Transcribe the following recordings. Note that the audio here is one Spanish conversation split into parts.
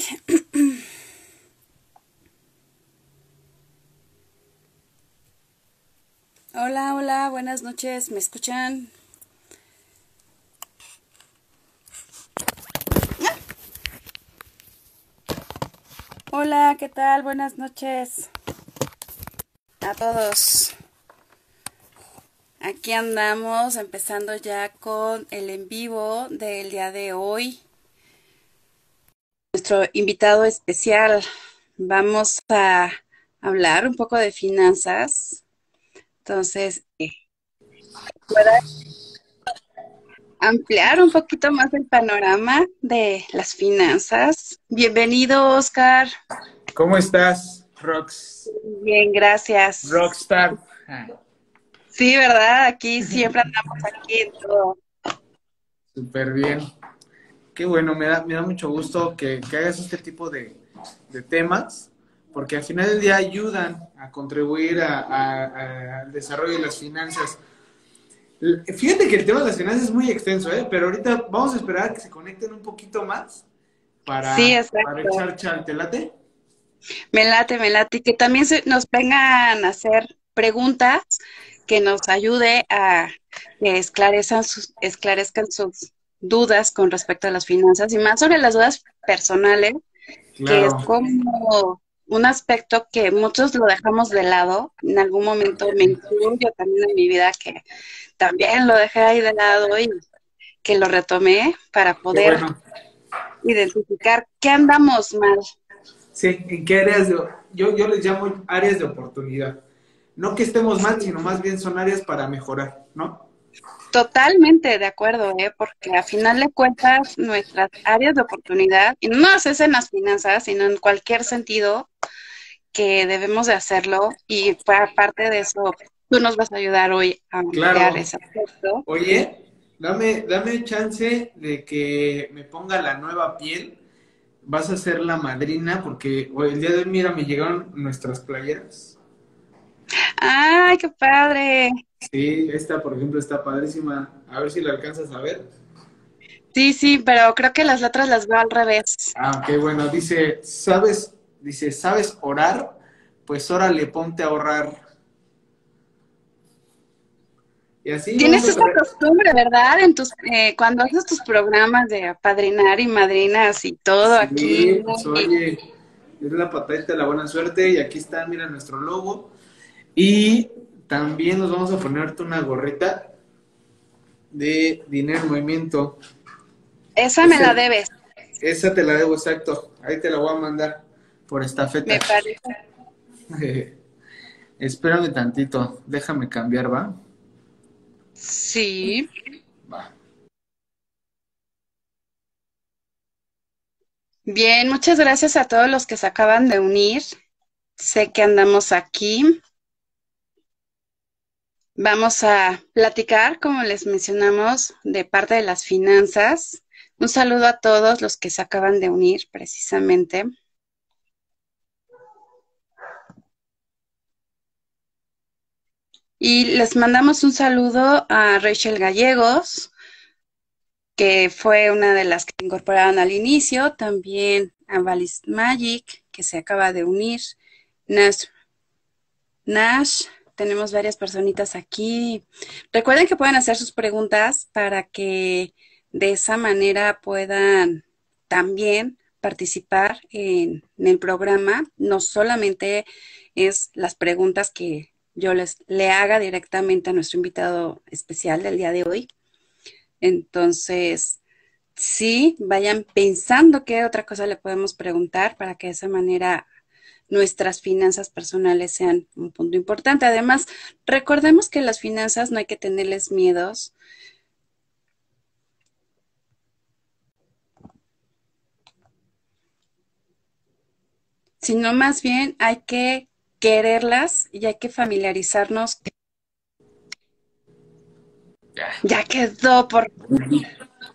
Hola, hola, buenas noches, ¿me escuchan? Hola, ¿qué tal? Buenas noches a todos. Aquí andamos empezando ya con el en vivo del día de hoy. Nuestro invitado especial, vamos a hablar un poco de finanzas. Entonces, eh, ¿pueda ampliar un poquito más el panorama de las finanzas? Bienvenido, Oscar. ¿Cómo estás, Rox? Bien, gracias. Rockstar. Sí, ¿verdad? Aquí siempre andamos aquí en todo. Súper bien. Qué bueno, me da, me da mucho gusto que, que hagas este tipo de, de temas, porque al final del día ayudan a contribuir a- a- al desarrollo de las finanzas. Fíjate que el tema de las finanzas es muy extenso, ¿eh? pero ahorita vamos a esperar a que se conecten un poquito más para, Sí, para echar chal. ¿Te late? Me late, me late. Y que también se- nos vengan a hacer preguntas que nos ayude a que esclarezcan sus, esclarezcan sus dudas con respecto a las finanzas y más sobre las dudas personales, que es como un aspecto que muchos lo dejamos de lado. En algún momento me incluyo también en mi vida que también lo dejé ahí de lado y que lo retomé para poder bueno. identificar qué andamos mal. Sí, ¿en qué áreas de, yo, yo les llamo áreas de oportunidad? No que estemos mal, sino más bien son áreas para mejorar, ¿no? Totalmente de acuerdo, ¿eh? porque a final de cuentas nuestras áreas de oportunidad, y no más es en las finanzas, sino en cualquier sentido que debemos de hacerlo y fue aparte de eso, tú nos vas a ayudar hoy a ampliar Claro. ese aspecto. Oye, dame, dame chance de que me ponga la nueva piel. Vas a ser la madrina porque hoy- el día de hoy, mira, me llegaron nuestras playeras. ¡Ay, qué padre! Sí, esta, por ejemplo, está padrísima. A ver si la alcanzas a ver. Sí, sí, pero creo que las letras las veo al revés. Ah, qué bueno. Dice, ¿sabes? Dice, ¿sabes orar? Pues órale, ponte a ahorrar. Y así Tienes esa costumbre, ¿verdad? En tus, eh, cuando haces tus programas de apadrinar y madrinas y todo Sí, aquí. pues, oye, es la patadita de la buena suerte y aquí está, mira nuestro logo. Y también nos vamos a ponerte una gorrita de dinero en movimiento. Esa me la debes, Esa te la debo exacto, ahí te la voy a mandar por estafeta. me parece. Espérame tantito, déjame cambiar, ¿va? Sí. Va. Bien, muchas gracias a todos los que se acaban de unir. Sé que andamos aquí. Vamos a platicar, como les mencionamos, de parte de las finanzas. Un saludo a todos los que se acaban de unir, precisamente. Y les mandamos un saludo a Rachel Gallegos, que fue una de las que incorporaron al inicio, también a Valis Magic, que se acaba de unir, Nash, Nash, tenemos varias personitas aquí. Recuerden que pueden hacer sus preguntas para que de esa manera puedan también participar en, el programa. No solamente es las preguntas que yo les le haga directamente a nuestro invitado especial del día de hoy. Entonces, sí, vayan pensando qué otra cosa le podemos preguntar para que de esa manera nuestras finanzas personales sean un punto importante. Además, recordemos que las finanzas no hay que tenerles miedos. sino más bien hay que quererlas y hay que familiarizarnos. Ya. Quedó por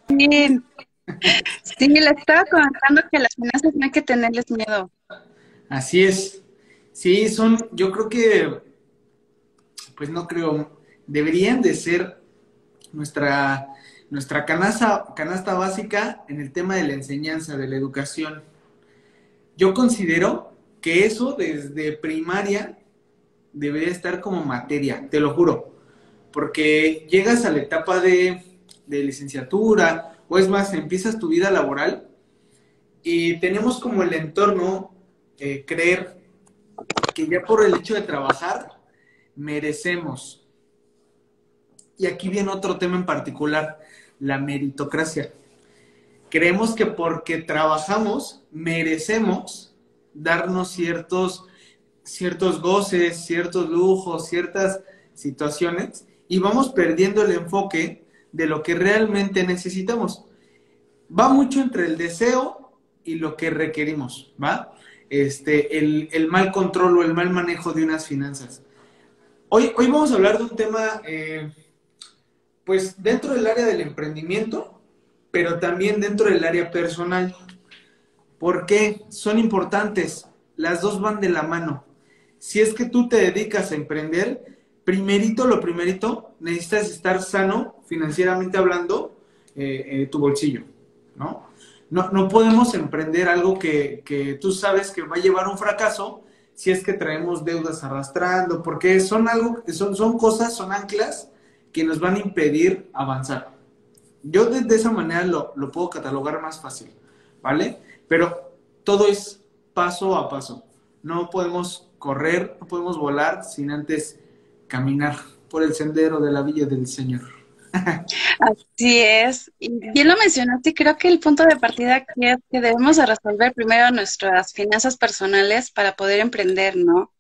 fin. Sí, le estaba comentando que las finanzas no hay que tenerles miedo. Así es. Sí, son, yo creo que, pues no creo, deberían de ser nuestra, nuestra canasta, canasta básica en el tema de la enseñanza, de la educación. yo considero que eso desde primaria debería estar como materia, te lo juro, porque llegas a la etapa de, licenciatura o es más, empiezas tu vida laboral y tenemos como el entorno creer que ya por el hecho de trabajar merecemos. Y aquí viene otro tema en particular, la meritocracia. Creemos que porque trabajamos merecemos darnos ciertos ciertos goces, ciertos lujos, ciertas situaciones y vamos perdiendo el enfoque de lo que realmente necesitamos. Va mucho entre el deseo y lo que requerimos, ¿va? Este, el, mal control o el mal manejo de unas finanzas. Hoy, hoy vamos a hablar de un tema, eh, pues dentro del área del emprendimiento, pero también dentro del área personal. ¿Por qué? Son importantes. Las dos van de la mano si es que tú te dedicas a emprender, primerito, lo primerito, necesitas estar sano financieramente hablando, eh, eh, tu bolsillo, ¿no? ¿No? No podemos emprender algo que, que tú sabes que va a llevar un fracaso si es que traemos deudas arrastrando, porque son algo, son, son cosas, son anclas que nos van a impedir avanzar. Yo de, esa manera lo, lo, puedo catalogar más fácil, ¿vale? Pero todo es paso a paso. No podemos correr, no podemos volar sin antes caminar por el sendero de la villa del Señor. Así es. Y bien lo mencionaste, creo que el punto de partida aquí es que debemos de resolver primero nuestras finanzas personales para poder emprender, ¿no?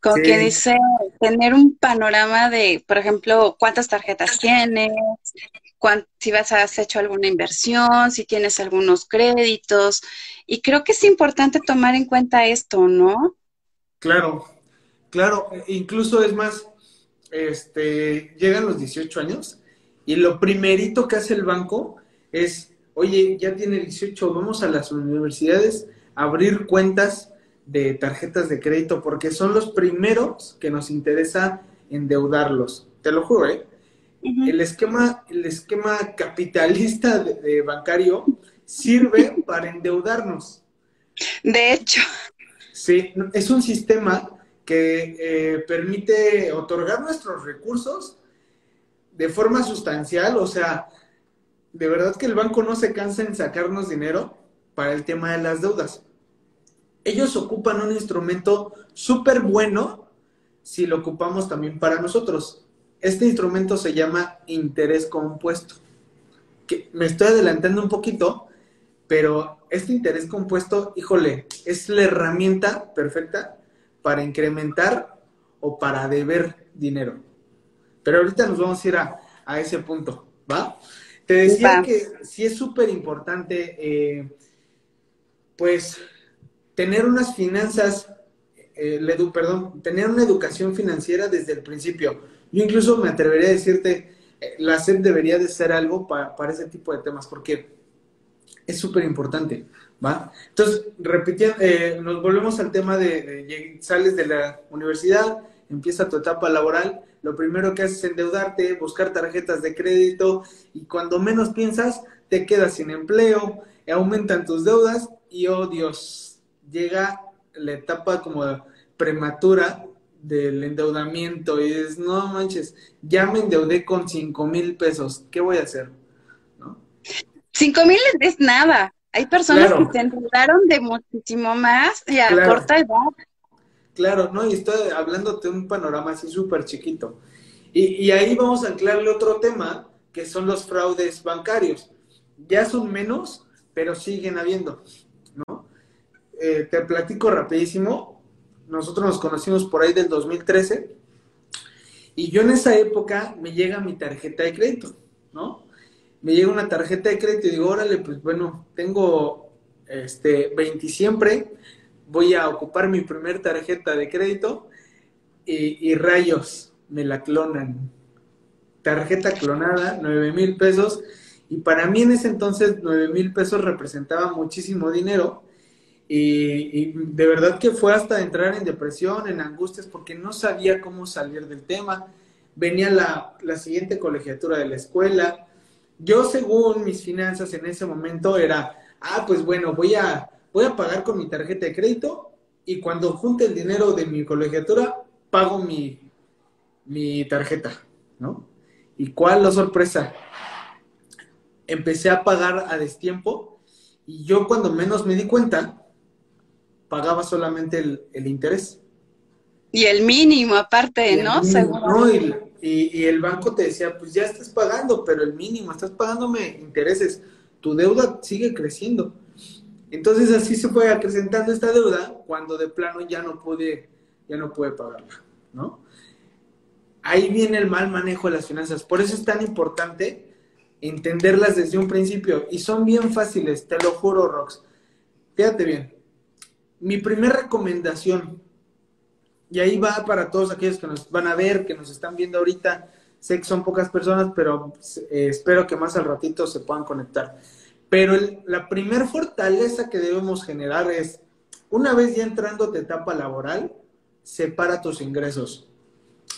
Como que dice, tener un panorama de, por ejemplo, cuántas tarjetas tienes, si vas a has hecho alguna inversión, si tienes algunos créditos. Y creo que es importante tomar en cuenta esto, ¿no? Claro, claro, incluso es más, este, llegan los 18 años y lo primerito que hace el banco es, oye, ya tiene 18, vamos a las universidades a abrir cuentas de tarjetas de crédito porque son los primeros que nos interesa endeudarlos. Te lo juro, ¿eh? El esquema, el esquema capitalista de bancario sirve para endeudarnos. De hecho. Sí, es un sistema que eh, permite otorgar nuestros recursos de forma sustancial, o sea, de verdad que el banco no se cansa en sacarnos dinero para el tema de las deudas. Ellos ocupan un instrumento súper bueno si lo ocupamos también para nosotros. Este instrumento se llama interés compuesto. Que me estoy adelantando un poquito, pero este interés compuesto, híjole, es la herramienta perfecta para incrementar o para deber dinero. Pero ahorita nos vamos a ir a, ese punto, ¿va? Te decía que sí es súper importante, eh, pues, tener unas finanzas, eh, perdón, tener una educación financiera desde el principio. Yo incluso me atrevería a decirte, eh, la SEP debería de ser algo para, para ese tipo de temas, porque es súper importante, ¿va? Entonces, repitiendo, eh, nos volvemos al tema de, sales de la universidad, empieza tu etapa laboral, lo primero que haces es endeudarte, buscar tarjetas de crédito y cuando menos piensas, te quedas sin empleo, aumentan tus deudas y, oh Dios, llega la etapa como prematura del endeudamiento y dices, no manches, ya me endeudé con cinco mil pesos, ¿qué voy a hacer? Cinco mil es nada. Hay personas que se endeudaron de muchísimo más y a corta edad. Claro, no, y estoy hablándote de un panorama así súper chiquito. Y, ahí vamos a anclarle otro tema, que son los fraudes bancarios. Ya son menos, pero siguen habiendo, ¿no? Eh, te platico rapidísimo. Nosotros nos conocimos por ahí del 2013 y yo en esa época me llega mi tarjeta de crédito, ¿no? me llega una tarjeta de crédito y digo, órale, pues bueno, tengo este 20 siempre, voy a ocupar mi primer tarjeta de crédito y, rayos, me la clonan. Tarjeta clonada, 9 mil pesos. Y para mí en ese entonces 9 mil pesos representaba muchísimo dinero. Y, de verdad que fue hasta entrar en depresión, en angustias, porque no sabía cómo salir del tema. Venía la, la siguiente colegiatura de la escuela, yo según mis finanzas en ese momento era, ah, pues bueno, voy a, voy a pagar con mi tarjeta de crédito y cuando junte el dinero de mi colegiatura, pago mi, mi tarjeta, ¿no? ¿Y cuál la sorpresa? Empecé a pagar a destiempo y yo cuando menos me di cuenta, pagaba solamente el, interés. Y el mínimo aparte, ¿no? no y, y, el banco te decía, pues ya estás pagando, pero el mínimo, estás pagándome intereses, tu deuda sigue creciendo. Entonces así se fue acrecentando esta deuda cuando de plano ya no pude, ya no puede pagarla, ¿no? Ahí viene el mal manejo de las finanzas. Por eso es tan importante entenderlas desde un principio. Y son bien fáciles, te lo juro, Rox. Fíjate bien. Mi primera recomendación, y ahí va para todos aquellos que nos van a ver, que nos están viendo ahorita, sé que son pocas personas, pero eh, espero que más al ratito se puedan conectar. Pero la primer fortaleza que debemos generar es, una vez ya entrando tu etapa laboral, separa tus ingresos.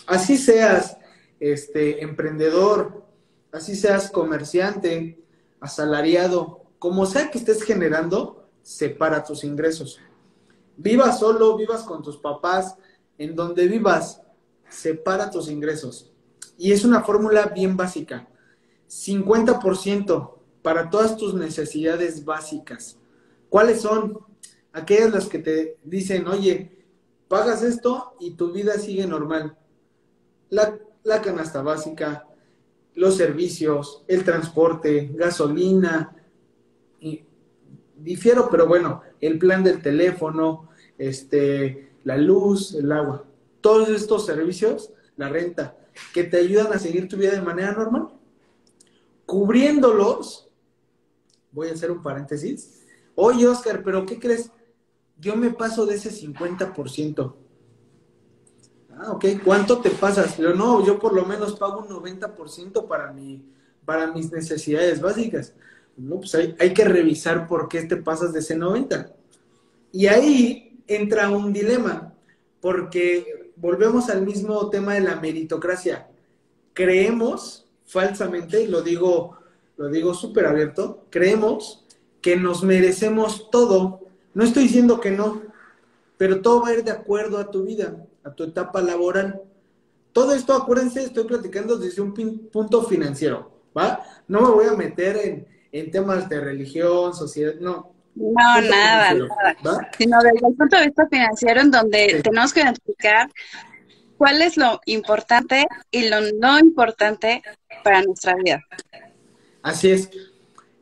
Así seas este, emprendedor, así seas comerciante, asalariado, como sea que estés generando, separa tus ingresos. Vivas solo, vivas con tus papás, en donde vivas, separa tus ingresos. Y es una fórmula bien básica. 50% para todas tus necesidades básicas. ¿Cuáles son? Aquellas las que te dicen, oye, pagas esto y tu vida sigue normal. La, la canasta básica, los servicios, el transporte, gasolina, y, difiero, pero bueno, el plan del teléfono, este, la luz, el agua, todos estos servicios, la renta, que te ayudan a seguir tu vida de manera normal. Cubriéndolos, voy a hacer un paréntesis. Oye, Oscar, pero ¿qué crees? Yo me paso de ese 50%. Ah, ok, ¿cuánto te pasas? Pero no, yo por lo menos pago un 90% para, mi, para mis necesidades básicas. No, pues hay, hay que revisar por qué te pasas de ese 90%. Y ahí entra un dilema, porque volvemos al mismo tema de la meritocracia. Creemos falsamente, y lo digo lo digo súper abierto, creemos que nos merecemos todo. No estoy diciendo que no, pero todo va a ir de acuerdo a tu vida, a tu etapa laboral. Todo esto, acuérdense, estoy platicando desde un punto financiero, ¿va? No me voy a meter en, en temas de religión, sociedad, no. No, nada, nada. Sino desde el punto de vista financiero, en donde tenemos que identificar cuál es lo importante y lo no importante para nuestra vida. Así es.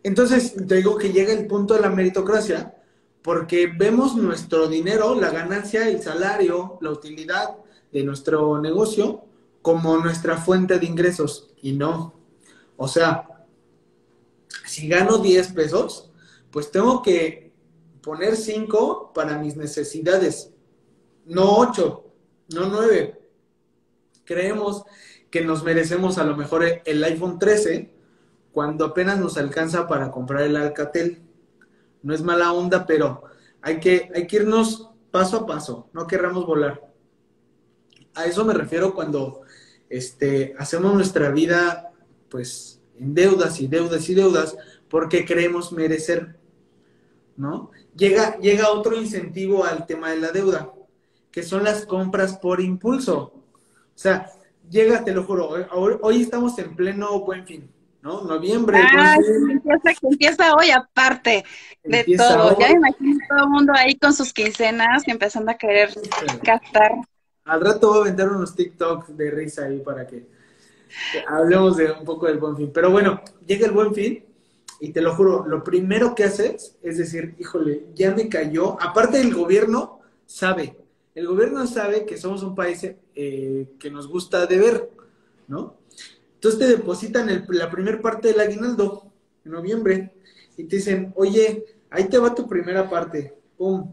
Entonces, te digo que llega el punto de la meritocracia porque vemos nuestro dinero, la ganancia, el salario, la utilidad de nuestro negocio como nuestra fuente de ingresos y no. O sea, si gano 10 pesos, pues tengo que poner 5 para mis necesidades, no 8, no 9. Creemos que nos merecemos a lo mejor el iPhone 13 cuando apenas nos alcanza para comprar el Alcatel. No es mala onda, pero hay que, hay que irnos paso a paso, no querramos volar. A eso me refiero cuando este, hacemos nuestra vida pues en deudas y deudas y deudas porque creemos merecer, ¿no? Llega, llega otro incentivo al tema de la deuda, que son las compras por impulso. O sea, llega, te lo juro, hoy, hoy estamos en pleno buen fin. ¿No? Noviembre. Ah, empieza, hoy aparte de todo. Ya imagino todo el mundo ahí con sus quincenas empezando a querer gastar. Al rato voy a aventar unos TikToks de risa ahí para que hablemos de un poco del buen fin. Pero bueno, llega el buen fin y te lo juro, lo primero que haces es decir, híjole, ya me cayó. Aparte el gobierno sabe, el gobierno sabe que somos un país eh, que nos gusta deber, ¿no? Entonces te depositan la primera parte del aguinaldo en noviembre y te dicen, oye, ahí te va tu primera parte, ¡pum!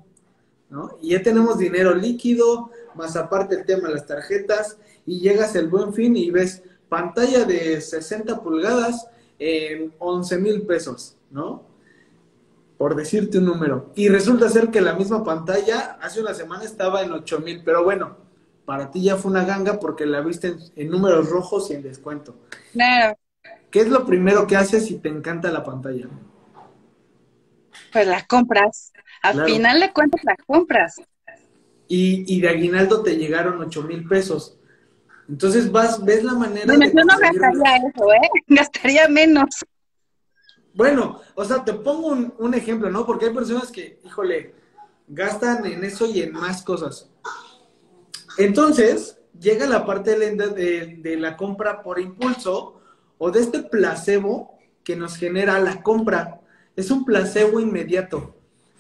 ¿No? Y ya tenemos dinero líquido, más aparte el tema de las tarjetas, y llegas el buen fin y ves pantalla de 60 pulgadas en 11 mil pesos, ¿no? Por decirte un número. Y resulta ser que la misma pantalla hace una semana estaba en 8 mil, pero bueno, para ti ya fue una ganga porque la viste en, números rojos y en descuento. Claro. ¿Qué es lo primero que haces si te encanta la pantalla? Pues la compras. Al final de cuentas las compras. Y, y de aguinaldo te llegaron ocho mil pesos. Entonces vas, ves la manera bueno, yo no gastaría eso, ¿eh? Gastaría menos. Bueno, o sea, te pongo un, un, ejemplo, ¿no? Porque hay personas que, híjole, gastan en eso y en más cosas. Entonces, llega la parte de, de, la compra por impulso o de este placebo que nos genera la compra. Es un placebo inmediato.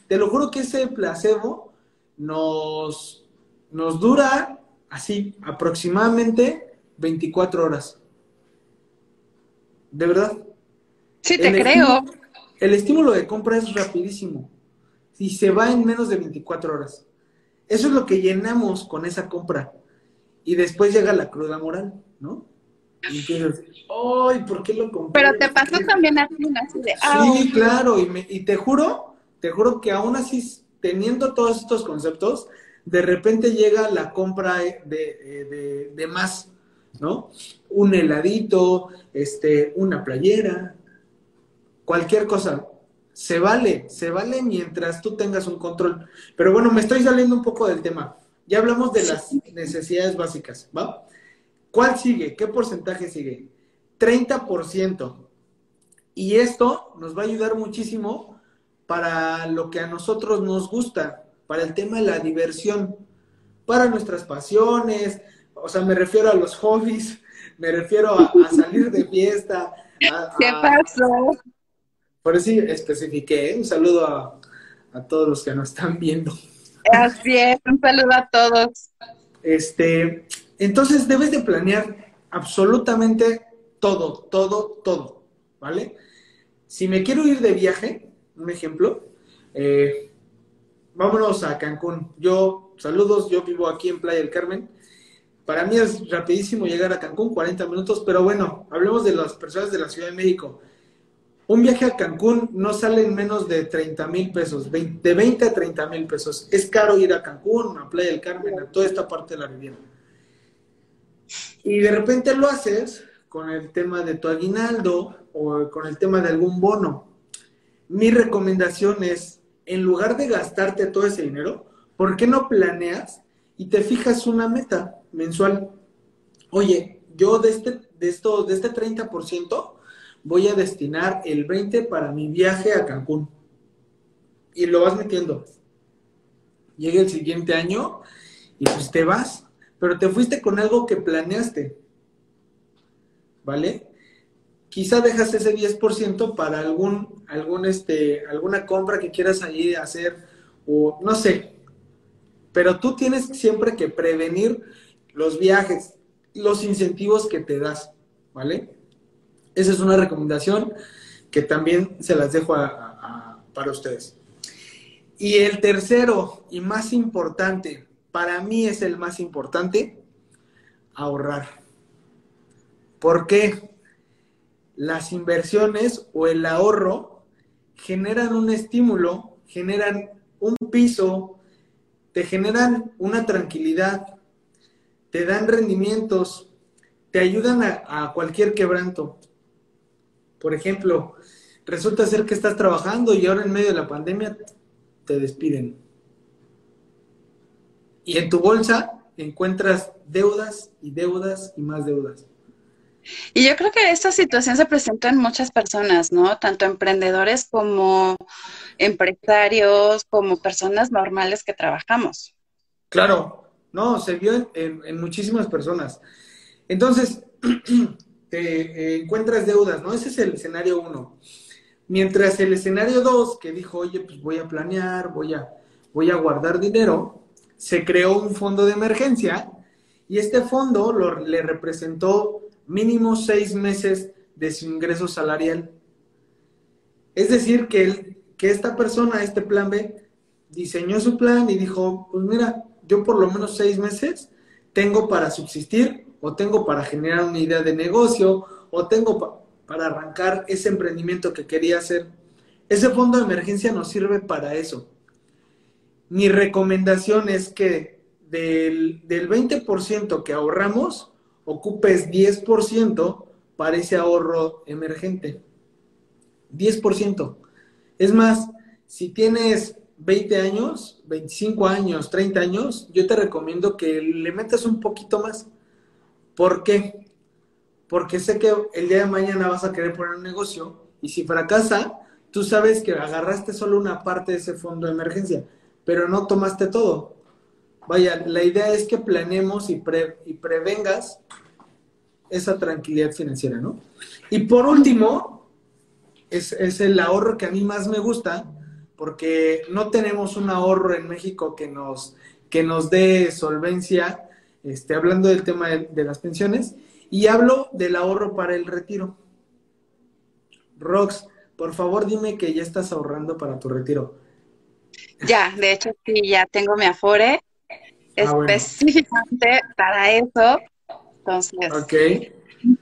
Te lo juro que ese placebo nos, nos dura así aproximadamente 24 horas. ¿De verdad? Sí, te creo. el estímulo de compra es rapidísimo y se va en menos de 24 horas. Eso es lo que llenamos con esa compra. Y después llega la cruda moral, ¿no? Y dices, ¡ay, por qué lo compré! Pero te pasó también así, así de, Sí, claro, y, y te juro, te juro que aún así, teniendo todos estos conceptos, de repente llega la compra de, de, de, más, ¿no? Un heladito, este, una playera, cualquier cosa. Se vale, se vale mientras tú tengas un control. Pero bueno, me estoy saliendo un poco del tema. Ya hablamos de las necesidades básicas, ¿va? ¿Cuál sigue? ¿Qué porcentaje sigue? 30%. Y esto nos va a ayudar muchísimo para lo que a nosotros nos gusta, para el tema de la diversión, para nuestras pasiones, o sea, me refiero a los hobbies, me refiero a, salir de fiesta. ¿Qué pasó? Por eso especifiqué, ¿eh? un saludo a, a todos los que nos están viendo. Así es, un saludo a todos. Este, entonces debes de planear absolutamente todo, todo, todo, ¿vale? Si me quiero ir de viaje, un ejemplo, eh, vámonos a Cancún. Yo, saludos, yo vivo aquí en Playa del Carmen. Para mí es rapidísimo llegar a Cancún, 40 minutos, pero bueno, hablemos de las personas de la Ciudad de México. Un viaje a Cancún no sale en menos de 30 mil pesos, de 20 a 30 mil pesos. Es caro ir a Cancún, a Playa del Carmen, a toda esta parte de la Riviera. Y de repente lo haces con el tema de tu aguinaldo o con el tema de algún bono. Mi recomendación es, en lugar de gastarte todo ese dinero, ¿por qué no planeas y te fijas una meta mensual? Oye, yo de este, de esto, de este 30%, voy a destinar el 20 para mi viaje a Cancún. Y lo vas metiendo. Llega el siguiente año y pues te vas, pero te fuiste con algo que planeaste. ¿Vale? Quizá dejas ese 10% para algún, algún este, alguna compra que quieras allí hacer o no sé. Pero tú tienes siempre que prevenir los viajes, los incentivos que te das, ¿vale? Esa es una recomendación que también se las dejo para ustedes. Y el tercero y más importante, para mí es el más importante, ahorrar. ¿Por qué? Las inversiones o el ahorro generan un estímulo, generan un piso, te generan una tranquilidad, te dan rendimientos, te ayudan a, a cualquier quebranto. Por ejemplo, resulta ser que estás trabajando y ahora en medio de la pandemia te despiden. Y en tu bolsa encuentras deudas y deudas y más deudas. Y yo creo que esta situación se presentó en muchas personas, ¿no? Tanto emprendedores como empresarios, como personas normales que trabajamos. Claro, no, se vio en, en muchísimas personas. Entonces, eh, encuentras deudas, ¿no? Ese es el escenario uno. Mientras el escenario dos, que dijo, oye, pues voy a planear, voy a, voy a guardar dinero, se creó un fondo de emergencia y este fondo lo, le representó mínimo seis meses de su ingreso salarial. Es decir, que, que esta persona, este plan B, diseñó su plan y dijo, pues mira, yo por lo menos seis meses tengo para subsistir o tengo para generar una idea de negocio, o tengo para arrancar ese emprendimiento que quería hacer. Ese fondo de emergencia nos sirve para eso. Mi recomendación es que del, del 20% que ahorramos, ocupes 10% para ese ahorro emergente. 10%. Es más, si tienes 20 años, 25 años, 30 años, yo te recomiendo que le metas un poquito más. ¿Por qué? Porque sé que el día de mañana vas a querer poner un negocio y si fracasa, tú sabes que agarraste solo una parte de ese fondo de emergencia, pero no tomaste todo. Vaya, la idea es que planeemos y, y prevengas esa tranquilidad financiera, ¿no? Y por último, es, es el ahorro que a mí más me gusta, porque no tenemos un ahorro en México que nos, que nos dé solvencia, este, hablando del tema de, las pensiones, y hablo del ahorro para el retiro. Rox, por favor dime que ya estás ahorrando para tu retiro. Ya, de hecho sí, ya tengo mi Afore ah, específicamente para eso. Entonces, okay.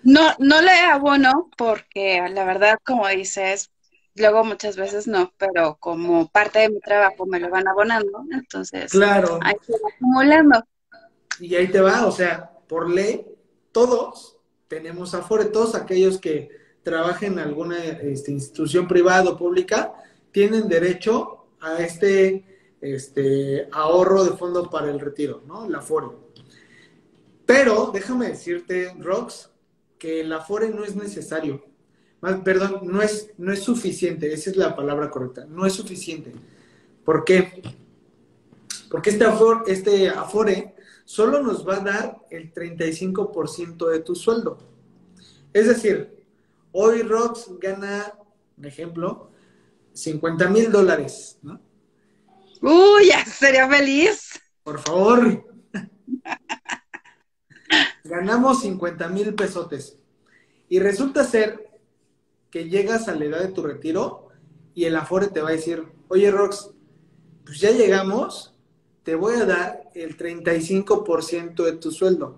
no, no le abono porque la verdad, como dices, luego muchas veces no, pero como parte de mi trabajo me lo van abonando, entonces claro. ahí se va acumulando. Y ahí te va, o sea, por ley, todos tenemos Afore, todos aquellos que trabajen en alguna este, institución privada o pública, tienen derecho a este, este ahorro de fondo para el retiro, ¿no? La Afore. Pero déjame decirte, Rox, que el Afore no es necesario perdón, no es, no es suficiente, esa es la palabra correcta, no es suficiente. ¿Por qué? Porque este afore, este afore solo nos va a dar el 35% de tu sueldo. Es decir, hoy Rox gana, por ejemplo, 50 mil dólares, ¿no? Uy, ya sería feliz. Por favor. Ganamos 50 mil pesotes. Y resulta ser que llegas a la edad de tu retiro y el Afore te va a decir, oye Rox, pues ya llegamos, te voy a dar el 35% de tu sueldo.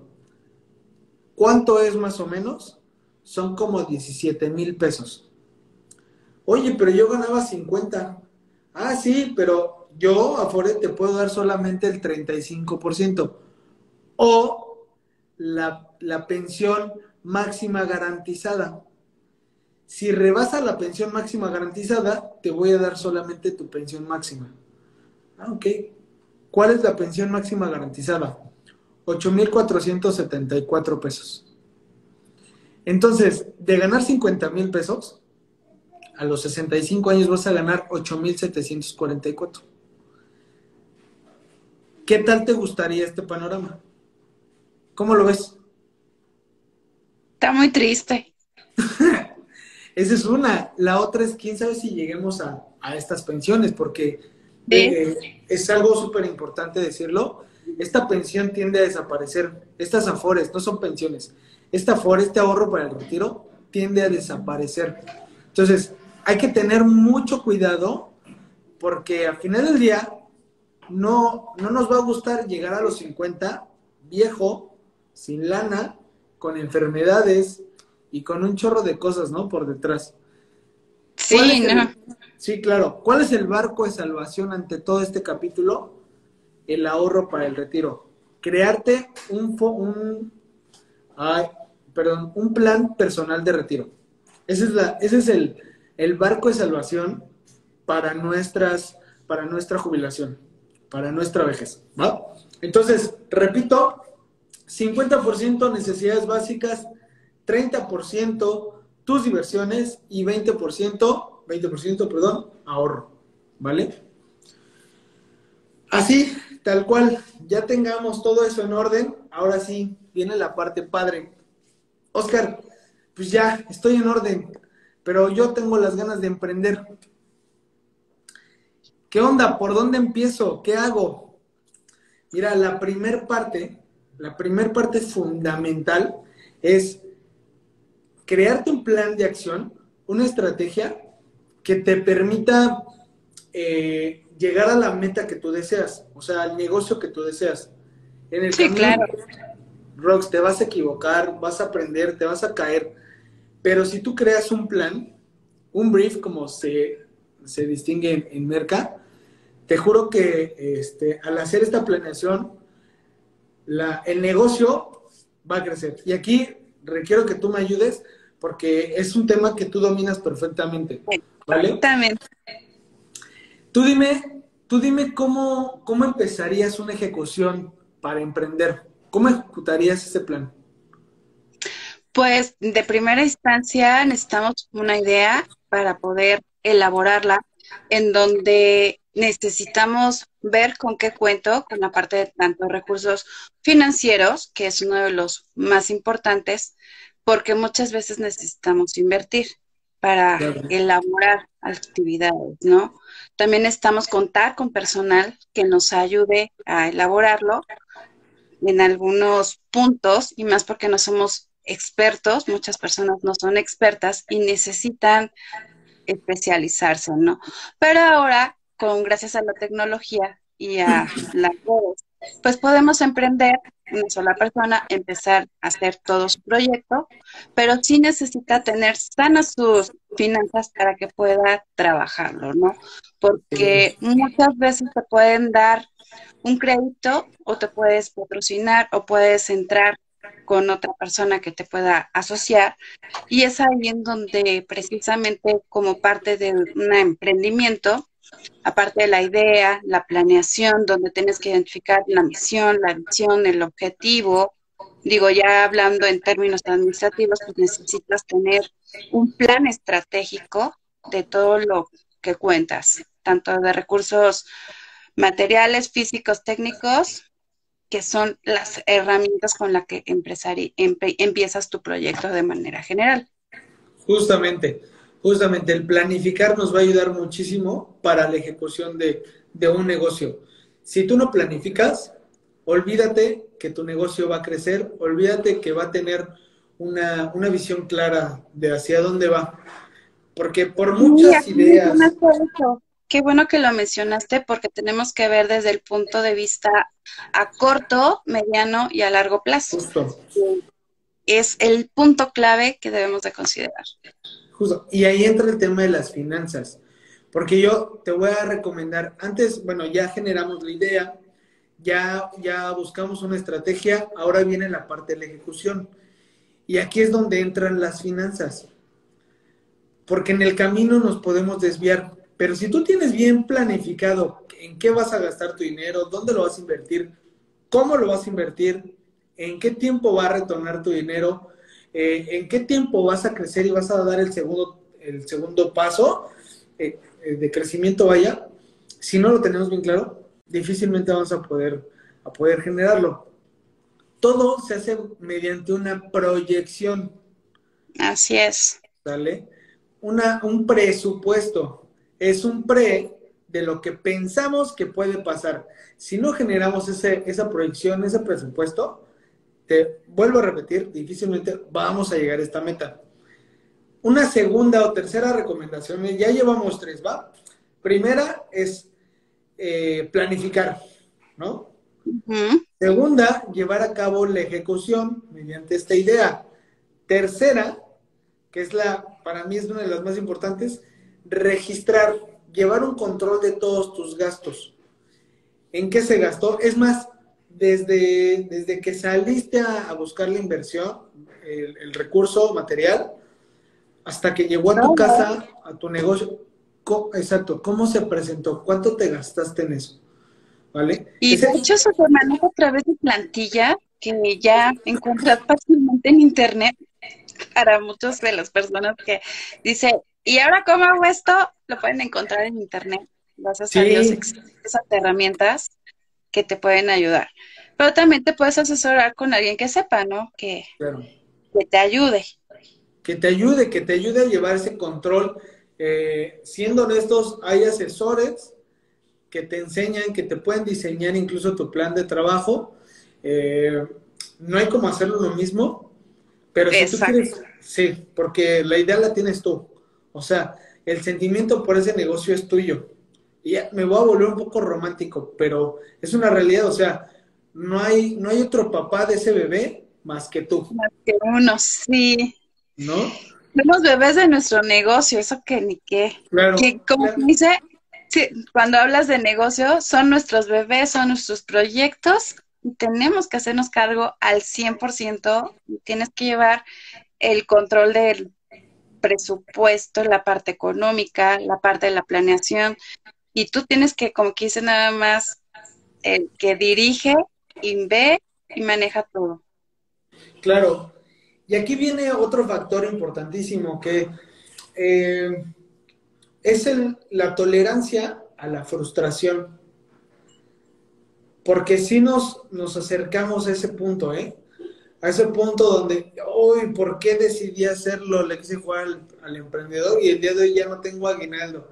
¿Cuánto es más o menos? Son como 17 mil pesos. Oye, pero yo ganaba 50. Ah, sí, pero yo, Afore, te puedo dar solamente el 35%. O la, la pensión máxima garantizada. Si rebasa la pensión máxima garantizada, te voy a dar solamente tu pensión máxima. Ah, ok. ¿Cuál es la pensión máxima garantizada? 8,474 pesos. Entonces, de ganar 50 mil pesos, a los 65 años vas a ganar 8,744. ¿Qué tal te gustaría este panorama? ¿Cómo lo ves? Está muy triste. Esa es una. La otra es, quién sabe si lleguemos a, estas pensiones, porque eh, es algo súper importante decirlo. Esta pensión tiende a desaparecer. Estas afores no son pensiones. Esta afore, este ahorro para el retiro, tiende a desaparecer. Entonces, hay que tener mucho cuidado porque al final del día no, no nos va a gustar llegar a los 50 viejo, sin lana, con enfermedades, y con un chorro de cosas, ¿no? Por detrás. Sí, no. Sí, claro. ¿Cuál es el barco de salvación ante todo este capítulo? El ahorro para el retiro. Crearte un, un ay, perdón, un plan personal de retiro. Ese es, la, ese es el, el barco de salvación para nuestras, para nuestra jubilación, para nuestra vejez. ¿va? Entonces, repito, 50% necesidades básicas, 30% tus diversiones y 20%, 20%, perdón, ahorro, ¿vale? Así, tal cual, ya tengamos todo eso en orden, ahora sí, viene la parte padre. Oscar, pues ya, estoy en orden, pero yo tengo las ganas de emprender. ¿Qué onda? ¿Por dónde empiezo? ¿Qué hago? Mira, la primer parte, la primer parte fundamental es crearte un plan de acción, una estrategia que te permita eh, llegar a la meta que tú deseas, o sea, al negocio que tú deseas. En el sí, claro. Rox, te vas a equivocar, vas a aprender, te vas a caer, pero si tú creas un plan, un brief como se, se distingue en, en Merca, te juro que este, al hacer esta planeación, la, el negocio va a crecer. Y aquí requiero que tú me ayudes porque es un tema que tú dominas perfectamente. ¿vale? Exactamente. Tú dime tú dime cómo, cómo empezarías una ejecución para emprender. ¿Cómo ejecutarías ese plan? Pues de primera instancia necesitamos una idea para poder elaborarla, en donde necesitamos ver con qué cuento, con la parte de tanto recursos financieros, que es uno de los más importantes, porque muchas veces necesitamos invertir para elaborar actividades, ¿no? También necesitamos contar con personal que nos ayude a elaborarlo en algunos puntos, y más porque no somos expertos, muchas personas no son expertas y necesitan especializarse, ¿no? Pero ahora, con gracias a la tecnología y a las redes, pues podemos emprender una sola persona, empezar a hacer todo su proyecto, pero sí necesita tener sanas sus finanzas para que pueda trabajarlo, ¿no? Porque muchas veces te pueden dar un crédito o te puedes patrocinar o puedes entrar con otra persona que te pueda asociar y es ahí en donde precisamente como parte de un emprendimiento, aparte de la idea, la planeación, donde tienes que identificar la misión, la visión, el objetivo, digo ya hablando en términos administrativos, pues necesitas tener un plan estratégico de todo lo que cuentas, tanto de recursos materiales, físicos, técnicos, que son las herramientas con las que empiezas tu proyecto de manera general. Justamente, justamente el planificar nos va a ayudar muchísimo para la ejecución de, un negocio. Si tú no planificas, olvídate que tu negocio va a crecer, olvídate que va a tener una, visión clara de hacia dónde va. Porque por muchas ideas... Qué bueno que lo mencionaste porque tenemos que ver desde el punto de vista a corto, mediano y a largo plazo. Justo. Es el punto clave que debemos de considerar. Justo. Y ahí entra el tema de las finanzas. Porque yo te voy a recomendar, antes, bueno, ya generamos la idea, ya, ya buscamos una estrategia, ahora viene la parte de la ejecución. Y aquí es donde entran las finanzas. Porque en el camino nos podemos desviar pero si tú tienes bien planificado en qué vas a gastar tu dinero, dónde lo vas a invertir, cómo lo vas a invertir, en qué tiempo va a retornar tu dinero, eh, en qué tiempo vas a crecer y vas a dar el segundo, el segundo paso eh, eh, de crecimiento, vaya, si no lo tenemos bien claro, difícilmente vamos a poder, a poder generarlo. Todo se hace mediante una proyección. Así es. ¿Sale? Una, un presupuesto es un pre de lo que pensamos que puede pasar. Si no generamos ese, esa proyección, ese presupuesto, vuelvo a repetir, difícilmente vamos a llegar a esta meta. Una segunda o tercera recomendación, ya llevamos tres, ¿va? Primera es eh, planificar, ¿no? Segunda, llevar a cabo la ejecución mediante esta idea. Tercera, que es la, para mí es una de las más importantes, registrar, llevar un control de todos tus gastos. ¿En qué se gastó? Es más, desde, desde que saliste a, buscar la inversión, el, recurso material, hasta que llegó a tu casa, a tu negocio, exacto, ¿cómo se presentó? ¿Cuánto te gastaste en eso? ¿Vale? Y de hecho se maneja a través de plantilla que ya encuentras fácilmente en internet para muchas de las personas que dice, y ahora, ¿cómo hago esto? Lo pueden encontrar en internet. Gracias a Dios existen esas herramientas que te pueden ayudar. Pero también te puedes asesorar con alguien que sepa, ¿no? Que, que te ayude. Que te ayude, que te ayude a llevar ese control. Eh, siendo honestos, hay asesores que te enseñan, que te pueden diseñar incluso tu plan de trabajo. Eh, no hay como hacerlo lo mismo, pero si tú quieres, sí, porque la idea la tienes tú. O sea, el sentimiento por ese negocio es tuyo. Y me voy a volver un poco romántico, pero es una realidad, o sea, no hay, no hay otro papá de ese bebé más que tú. Más que uno, sí. ¿No? Somos bebés de nuestro negocio, eso que ni qué. Claro. Que como dice, sí, cuando hablas de negocio, son nuestros bebés, son nuestros proyectos y tenemos que hacernos cargo al 100%. Tienes que llevar el control del presupuesto, la parte económica, la parte de la planeación, y tú tienes que, como que dice nada más, el que dirige ve y maneja todo. Claro. Y aquí viene otro factor importantísimo que eh, es la tolerancia a la frustración. Porque si nos, nos acercamos a ese punto, ¿eh? A ese punto donde, uy, ¿por qué decidí hacerlo? Le quise jugar al, al, emprendedor y el día de hoy ya no tengo aguinaldo.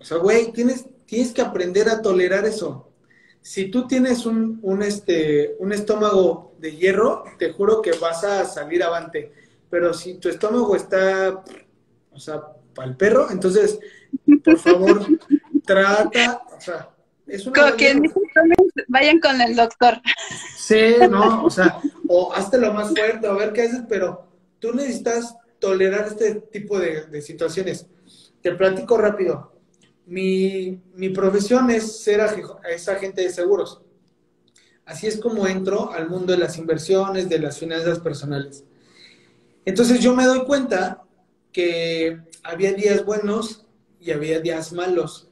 O sea, güey, tienes, tienes que aprender a tolerar eso si tú tienes un, un, este, un estómago de hierro, te juro que vas a salir avante. Pero si tu estómago está, o sea, para el perro, entonces, por favor, trata, o sea, es una... Como que vayan con el doctor. Sí, no, o sea, o hazte lo más fuerte, a ver qué haces, pero tú necesitas tolerar este tipo de, de situaciones. Te platico rápido mi, mi profesión es ser agente de seguros. Así es como entro al mundo de las inversiones, de las finanzas personales. Entonces yo me doy cuenta que había días buenos y había días malos.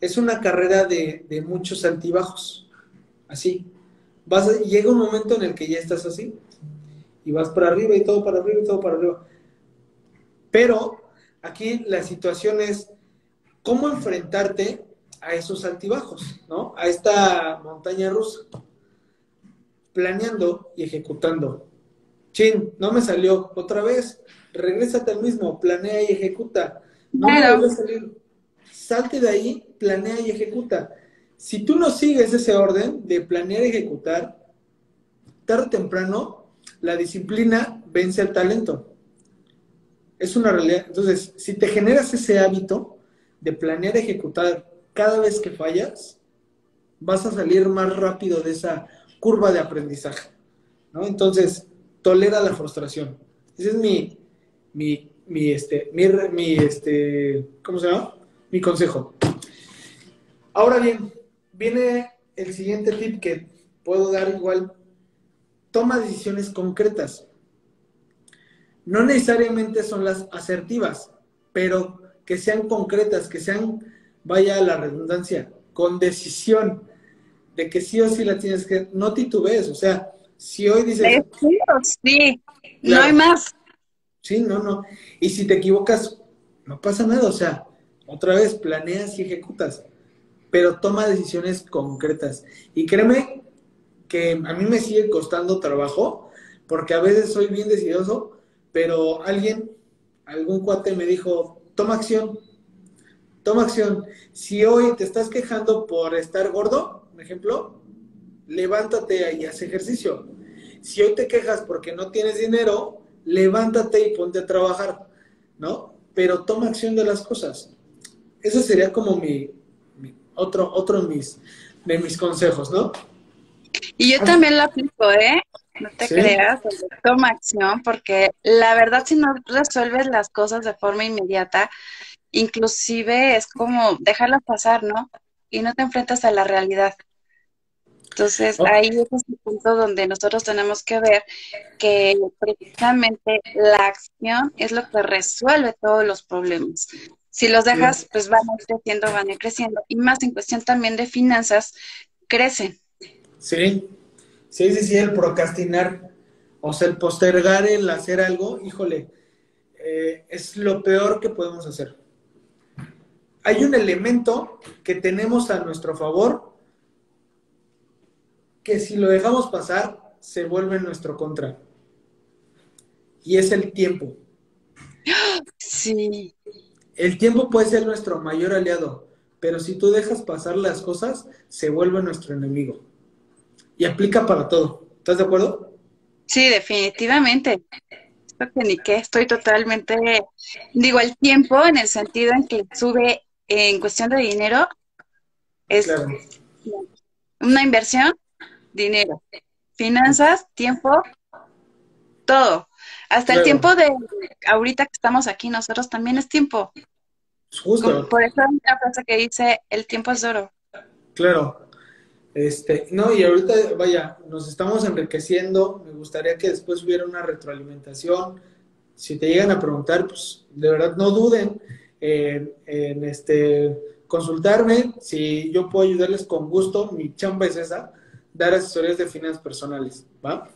Es una carrera de, de muchos altibajos. Así. Vas llega un momento en el que ya estás así. Y vas para arriba y todo para arriba y todo para arriba. Pero aquí la situación es cómo enfrentarte a esos altibajos, ¿no? A esta montaña rusa. Planeando y ejecutando. Chin, no me salió. Otra vez, regrésate al mismo, planea y ejecuta. No me a salir. Salte de ahí, planea y ejecuta. Si tú no sigues ese orden de planear y ejecutar, tarde o temprano, la disciplina vence al talento. Es una realidad. Entonces, si te generas ese hábito, de planear ejecutar cada vez que fallas, vas a salir más rápido de esa curva de aprendizaje. Entonces, tolera la frustración. Ese es mi, mi, mi, este, mi, mi, este, ¿cómo se llama? Mi consejo. Ahora bien, viene el siguiente tip que puedo dar igual. Toma decisiones concretas. No necesariamente son las asertivas, pero que sean concretas, que sean, vaya a la redundancia, con decisión de que sí o sí la tienes que, no titubees, o sea, si hoy dices... Sí, no hay más. Sí, no, no. Y si te equivocas, no pasa nada, o sea, otra vez planeas y ejecutas, pero toma decisiones concretas. Y créeme que a mí me sigue costando trabajo, porque a veces soy bien decidoso, pero alguien, algún cuate me dijo, toma acción. Toma acción. Si hoy te estás quejando por estar gordo, por ejemplo, levántate y haz ejercicio. Si hoy te quejas porque no tienes dinero, levántate y ponte a trabajar, ¿no? Pero toma acción de las cosas. Eso sería como mi, otro, otro mis, de mis consejos, ¿no? Y yo también lo aplico, ¿eh? No te creas, toma acción, porque la verdad si no resuelves las cosas de forma inmediata, inclusive es como dejarlas pasar, ¿no? Y no te enfrentas a la realidad. Entonces, ahí es el punto donde nosotros tenemos que ver que precisamente la acción es lo que resuelve todos los problemas. Si los dejas, pues van a ir creciendo, van a ir creciendo. Y más en cuestión también de finanzas, crecen. Sí, Sí, sí, sí, el procrastinar, o sea, el postergar el hacer algo, híjole, eh, es lo peor que podemos hacer. Hay un elemento que tenemos a nuestro favor que si lo dejamos pasar, se vuelve en nuestro contra. Y es el tiempo. Sí. El tiempo puede ser nuestro mayor aliado, pero si tú dejas pasar las cosas, se vuelve nuestro enemigo y aplica para todo. ¿Estás de acuerdo? Sí, definitivamente. Que ni qué, estoy totalmente, digo, el tiempo en el sentido en que sube en cuestión de dinero es una inversión, dinero, finanzas, tiempo, todo. Hasta el tiempo de ahorita que estamos aquí nosotros también es tiempo. Justo. Por eso hay una frase que dice, el tiempo es oro. Claro, este, no, y ahorita, vaya, nos estamos enriqueciendo. Me gustaría que después hubiera una retroalimentación. Si te llegan a preguntar, pues de verdad no duden en, este, consultarme, si yo puedo ayudarles con gusto, mi chamba es esa, dar asesorías de finanzas personales, ¿va?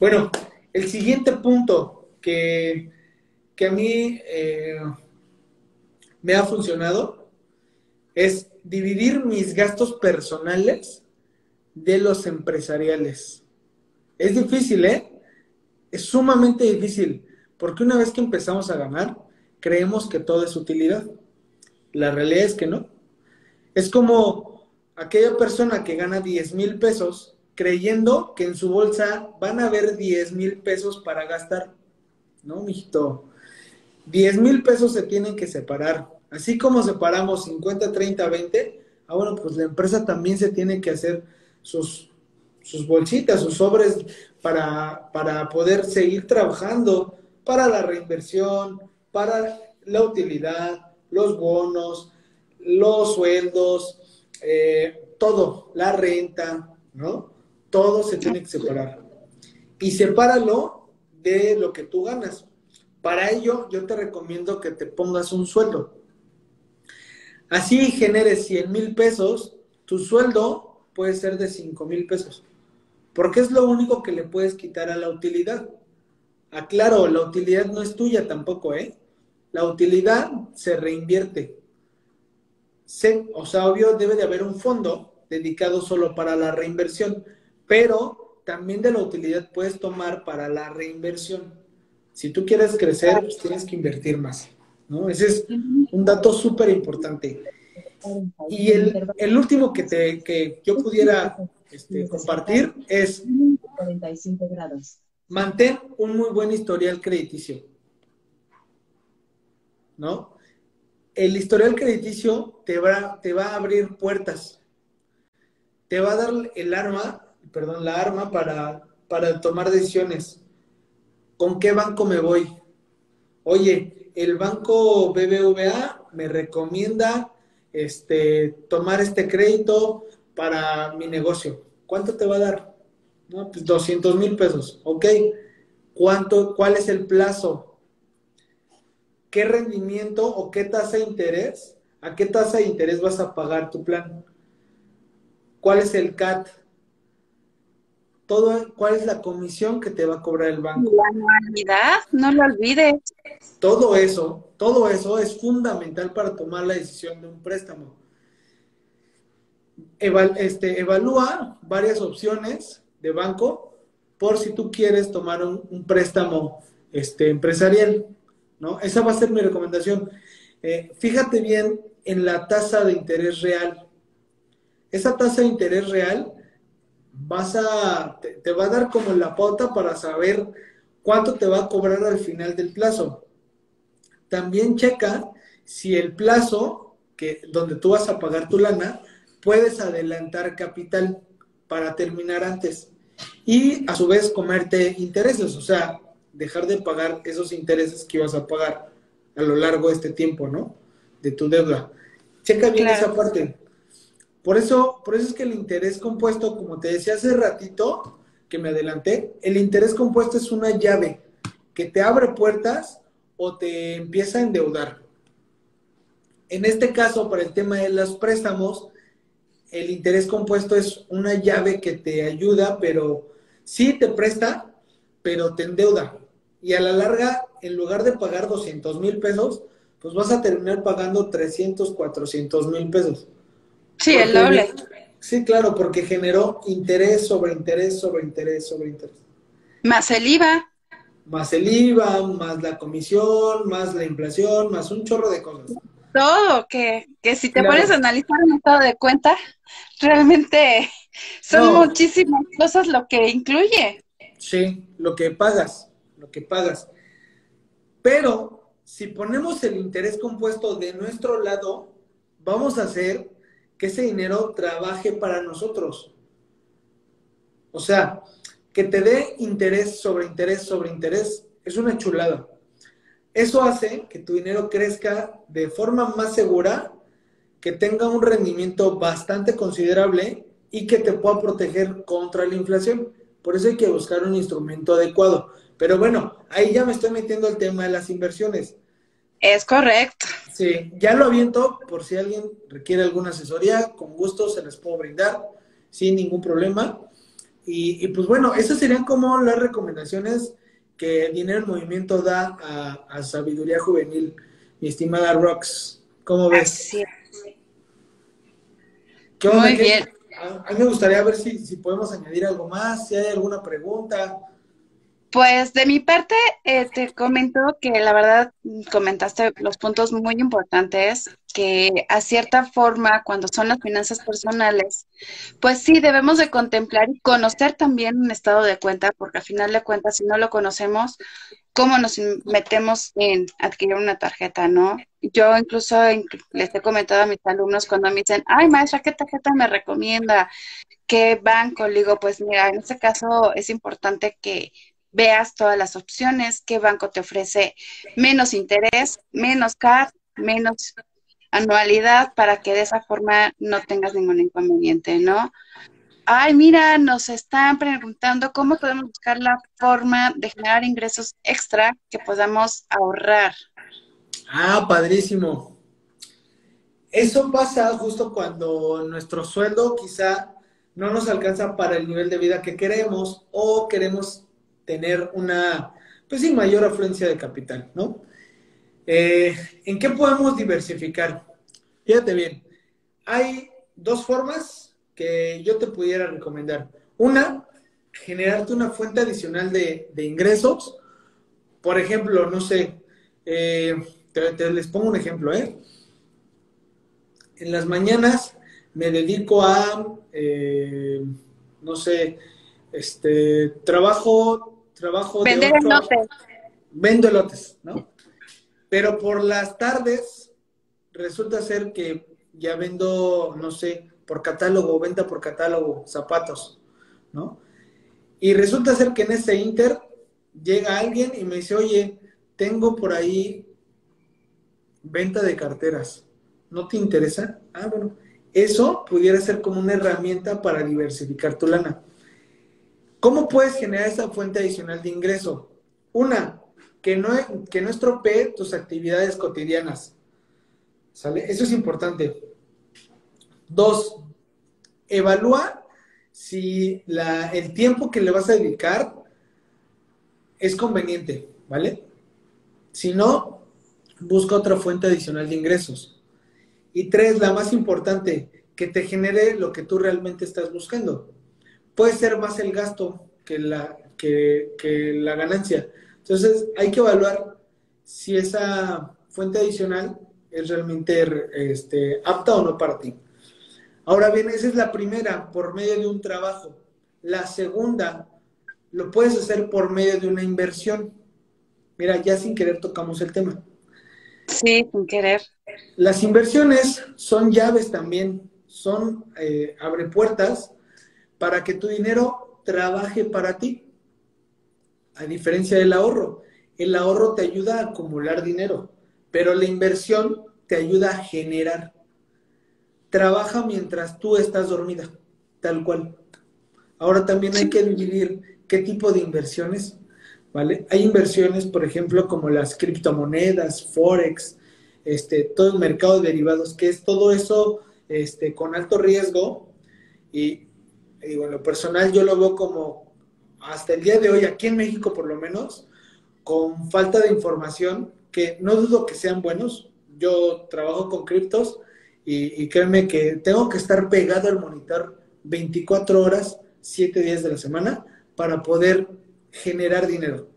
Bueno, el siguiente punto que, que a mí eh, me ha funcionado es dividir mis gastos personales de los empresariales. Es difícil, ¿eh? Es sumamente difícil, porque una vez que empezamos a ganar, creemos que todo es utilidad. La realidad es que no. Es como aquella persona que gana 10 mil pesos creyendo que en su bolsa van a haber 10 mil pesos para gastar. No, mijito. 10 mil pesos se tienen que separar. Así como separamos 50, 30, 20, ah, bueno, pues la empresa también se tiene que hacer sus, bolsitas, sus sobres para, para poder seguir trabajando para la reinversión, para la utilidad, los bonos, los sueldos, eh, todo, la renta, ¿no? Todo se tiene que separar. Y sepáralo de lo que tú ganas. Para ello, yo te recomiendo que te pongas un sueldo. Así generes 100 mil pesos, tu sueldo puede ser de 5 mil pesos. Porque es lo único que le puedes quitar a la utilidad. Aclaro, la utilidad no es tuya tampoco, ¿eh? La utilidad se reinvierte. o sea, obvio, debe de haber un fondo dedicado solo para la reinversión, pero también de la utilidad puedes tomar para la reinversión. Si tú quieres crecer, pues tienes que invertir más. ¿no? Ese es un dato súper importante. Y el, último que, te, que yo pudiera este, compartir es 45 grados. mantén un muy buen historial crediticio. ¿No? El historial crediticio te va, te va a abrir puertas. Te va a dar el arma, perdón, la arma para, para tomar decisiones. ¿Con qué banco me voy? Oye, el banco BBVA me recomienda este, tomar este crédito para mi negocio. ¿Cuánto te va a dar? No, pues 200 mil pesos. Ok. ¿Cuánto, ¿Cuál es el plazo? ¿Qué rendimiento o qué tasa de interés? ¿A qué tasa de interés vas a pagar tu plan? ¿Cuál es el CAT? Todo, ¿Cuál es la comisión que te va a cobrar el banco? La anualidad, no lo olvides. Todo eso, todo eso es fundamental para tomar la decisión de un préstamo este, evalúa varias opciones de banco por si tú quieres tomar un, préstamo este, empresarial, ¿no? Esa va a ser mi recomendación. Eh, fíjate bien en la tasa de interés real. Esa tasa de interés real vas a, te, te, va a dar como la pauta para saber cuánto te va a cobrar al final del plazo. También checa si el plazo que, donde tú vas a pagar tu lana puedes adelantar capital para terminar antes y a su vez comerte intereses, o sea, dejar de pagar esos intereses que ibas a pagar a lo largo de este tiempo, ¿no? De tu deuda. Checa bien esa parte. Por eso, por eso es que el interés compuesto, como te decía hace ratito, que me adelanté, el interés compuesto es una llave que te abre puertas o te empieza a endeudar. En este caso, para el tema de los préstamos, el interés compuesto es una llave que te ayuda, pero sí te presta, pero te endeuda. Y a la larga, en lugar de pagar 200 mil pesos, pues vas a terminar pagando 300, 400 mil pesos. Sí, el doble. Sí, claro, porque generó interés sobre interés sobre interés sobre interés. Más el IVA. Más el IVA, más la comisión, más la inflación, más un chorro de cosas todo, que, si te pones a analizar un estado de cuenta, realmente son muchísimas cosas lo que incluye. Sí, lo que pagas, lo que pagas. Pero si ponemos el interés compuesto de nuestro lado, vamos a hacer que ese dinero trabaje para nosotros. O sea, que te dé interés sobre interés sobre interés es una chulada. Eso hace que tu dinero crezca de forma más segura, que tenga un rendimiento bastante considerable y que te pueda proteger contra la inflación. Por eso hay que buscar un instrumento adecuado. Pero bueno, ahí ya me estoy metiendo al tema de las inversiones. Es correcto. Sí, ya lo aviento por si alguien requiere alguna asesoría, con gusto se les puedo brindar sin ningún problema. Y, pues bueno, esas serían como las recomendaciones que Dinero en Movimiento da a, Sabiduría Juvenil, mi estimada Rox. ¿Cómo ves? Muy bien. A, mí me gustaría ver si, si podemos añadir algo más, si hay alguna pregunta. Pues de mi parte, eh, te comento que la verdad comentaste los puntos muy importantes, que a cierta forma, cuando son las finanzas personales, pues sí, debemos de contemplar y conocer también un estado de cuenta, porque al final de cuentas, si no lo conocemos, ¿cómo nos metemos en adquirir una tarjeta, no? Yo incluso les he comentado a mis alumnos cuando me dicen, ay, maestra, ¿qué tarjeta me recomienda? ¿Qué banco? Le digo, pues mira, en este caso es importante que veas todas las opciones, qué banco te ofrece menos interés, menos CAR, menos anualidad para que de esa forma no tengas ningún inconveniente, ¿no? Ay, mira, nos están preguntando cómo podemos buscar la forma de generar ingresos extra que podamos ahorrar. Ah, padrísimo. Eso pasa justo cuando nuestro sueldo quizá no nos alcanza para el nivel de vida que queremos o queremos tener una, pues sí, mayor afluencia de capital, ¿no? Eh, ¿En qué podemos diversificar? Fíjate bien, hay dos formas que yo te pudiera recomendar. Una, generarte una fuente adicional de, ingresos. Por ejemplo, no sé, eh, te, les pongo un ejemplo, ¿eh? En las mañanas me dedico a, eh, no sé, este, trabajo trabajo Vender de elotes. Vendo elotes, ¿no? Pero por las tardes resulta ser que ya vendo, no sé, por catálogo, venta por catálogo, zapatos, ¿no? Y resulta ser que en ese inter llega alguien y me dice, oye, tengo por ahí venta de carteras, ¿no te interesa? Ah, bueno, eso pudiera ser como una herramienta para diversificar tu lana. ¿Cómo puedes generar esa fuente adicional de ingreso? Una, que no, que no estropee tus actividades cotidianas. Eso es importante. Dos, evalúa si el tiempo que le vas a dedicar es conveniente, ¿vale? Si no, busca otra fuente adicional de ingresos. Y tres, la más importante, que te genere lo que tú realmente estás buscando puede ser más el gasto que la, que, la ganancia. Entonces hay que evaluar si esa fuente adicional es realmente este, apta o no para ti. Ahora bien, esa es la primera, por medio de un trabajo. La segunda, lo puedes hacer por medio de una inversión. Mira, ya sin querer tocamos el tema. Sí, sin querer. Las inversiones son llaves también, son eh, abre puertas para que tu dinero trabaje para ti. A diferencia del ahorro, el ahorro te ayuda a acumular dinero, pero la inversión te ayuda a generar. Trabaja mientras tú estás dormida, tal cual. Ahora también hay que dividir qué tipo de inversiones, ¿vale? Hay inversiones, por ejemplo, como las criptomonedas, forex, este, todo el mercado de derivados, que es todo eso este, con alto riesgo y, digo, en lo personal yo lo veo como, hasta el día de hoy, aquí en México por lo menos, con falta de información, que no dudo que sean buenos. Yo trabajo con criptos y, y créeme que tengo que estar pegado al monitor 24 horas, 7 días de la semana, para poder generar dinero.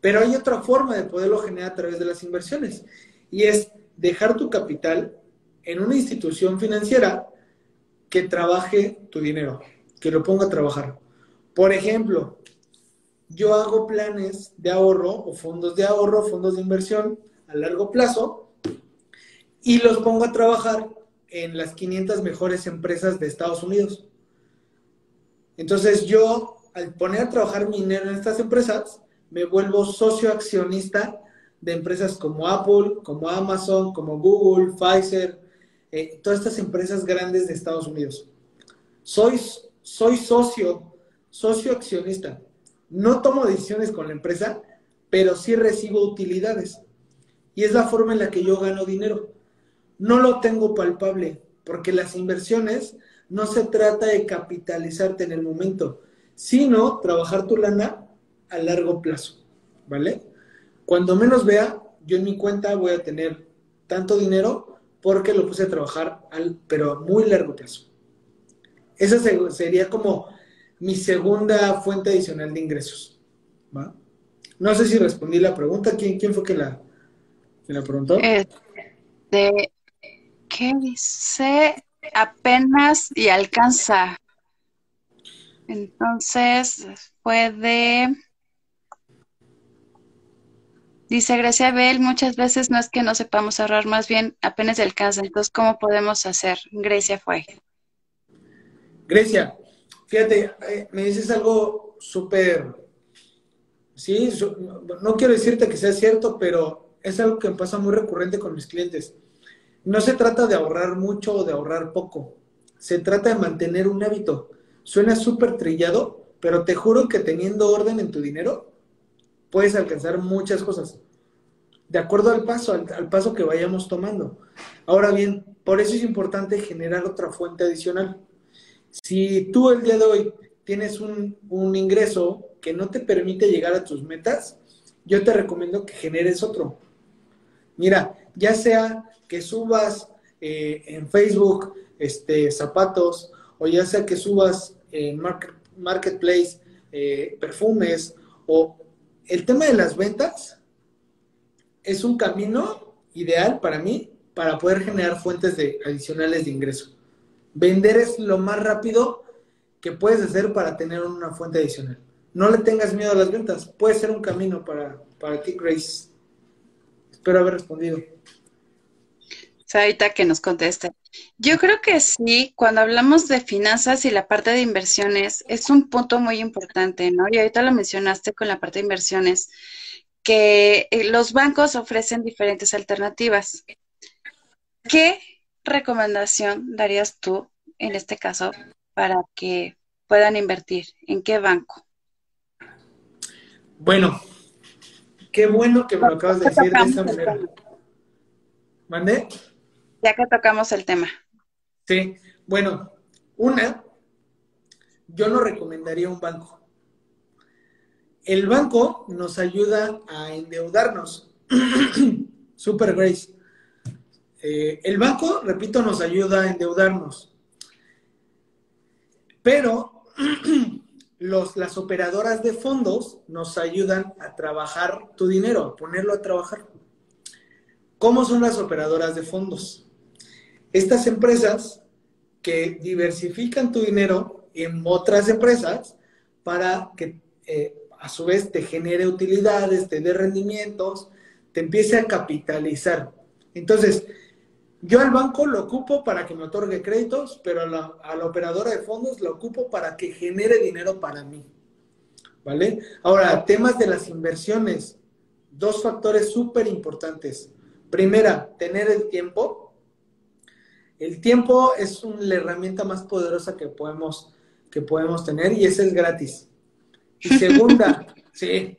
Pero hay otra forma de poderlo generar a través de las inversiones y es dejar tu capital en una institución financiera que trabaje tu dinero que lo ponga a trabajar. Por ejemplo, yo hago planes de ahorro o fondos de ahorro, fondos de inversión a largo plazo y los pongo a trabajar en las 500 mejores empresas de Estados Unidos. Entonces yo, al poner a trabajar mi dinero en estas empresas, me vuelvo socio accionista de empresas como Apple, como Amazon, como Google, Pfizer, eh, todas estas empresas grandes de Estados Unidos. Soy soy socio, socio accionista. No tomo decisiones con la empresa, pero sí recibo utilidades. y es la forma en la que yo gano dinero. No lo tengo palpable, porque las inversiones no se trata de capitalizarte en el momento, sino trabajar tu lana a largo plazo, ¿vale? Cuando menos vea, yo en mi cuenta voy a tener tanto dinero porque lo puse a trabajar al, pero a muy largo plazo. Esa sería como mi segunda fuente adicional de ingresos. ¿va? No sé si respondí la pregunta. ¿Quién, fue que la, que la preguntó? Este, ¿Qué dice? Apenas y alcanza. Entonces, puede... Dice Grecia Bell, muchas veces no es que no sepamos ahorrar, más bien apenas alcanza. Entonces, ¿cómo podemos hacer? Grecia fue. Grecia, fíjate, eh, me dices algo súper, sí, no quiero decirte que sea cierto, pero es algo que me pasa muy recurrente con mis clientes. No se trata de ahorrar mucho o de ahorrar poco, se trata de mantener un hábito. Suena súper trillado, pero te juro que teniendo orden en tu dinero, puedes alcanzar muchas cosas. De acuerdo al paso, al, paso que vayamos tomando. Ahora bien, por eso es importante generar otra fuente adicional. Si tú el día de hoy tienes un, ingreso que no te permite llegar a tus metas, yo te recomiendo que generes otro. Mira, ya sea que subas eh, en Facebook este, zapatos, o ya sea que subas en Marketplace eh, perfumes, o el tema de las ventas es un camino ideal para mí para poder generar fuentes de, adicionales de ingreso. Vender es lo más rápido que puedes hacer para tener una fuente adicional. No le tengas miedo a las ventas. Puede ser un camino para, para ti, Grace. Espero haber respondido. ahorita que nos conteste. Yo creo que sí, cuando hablamos de finanzas y la parte de inversiones, es un punto muy importante, ¿no? Y ahorita lo mencionaste con la parte de inversiones, que eh, los bancos ofrecen diferentes alternativas. ¿Qué recomendación darías tú en este caso para que puedan invertir? ¿En qué banco? Bueno, qué bueno que me lo acabas de decir de esa manera. ¿Mandé? Ya que tocamos el tema. Sí, bueno, una, yo no recomendaría un banco. El banco nos ayuda a endeudarnos. Super Grace. Eh, el banco, repito, nos ayuda a endeudarnos. Pero las operadoras de fondos nos ayudan a trabajar tu dinero, a ponerlo a trabajar. ¿Cómo son las operadoras de fondos? Estas empresas que diversifican tu dinero en otras empresas para que eh, a su vez te genere utilidades, te dé rendimientos, te empiece a capitalizar. Entonces, yo al banco lo ocupo para que me otorgue créditos, pero a la, a la operadora de fondos lo ocupo para que genere dinero para mí. ¿Vale? Ahora, temas de las inversiones. Dos factores súper importantes. Primera, tener el tiempo el tiempo es la herramienta más poderosa que podemos, que podemos tener y ese es gratis. Y segunda, sí,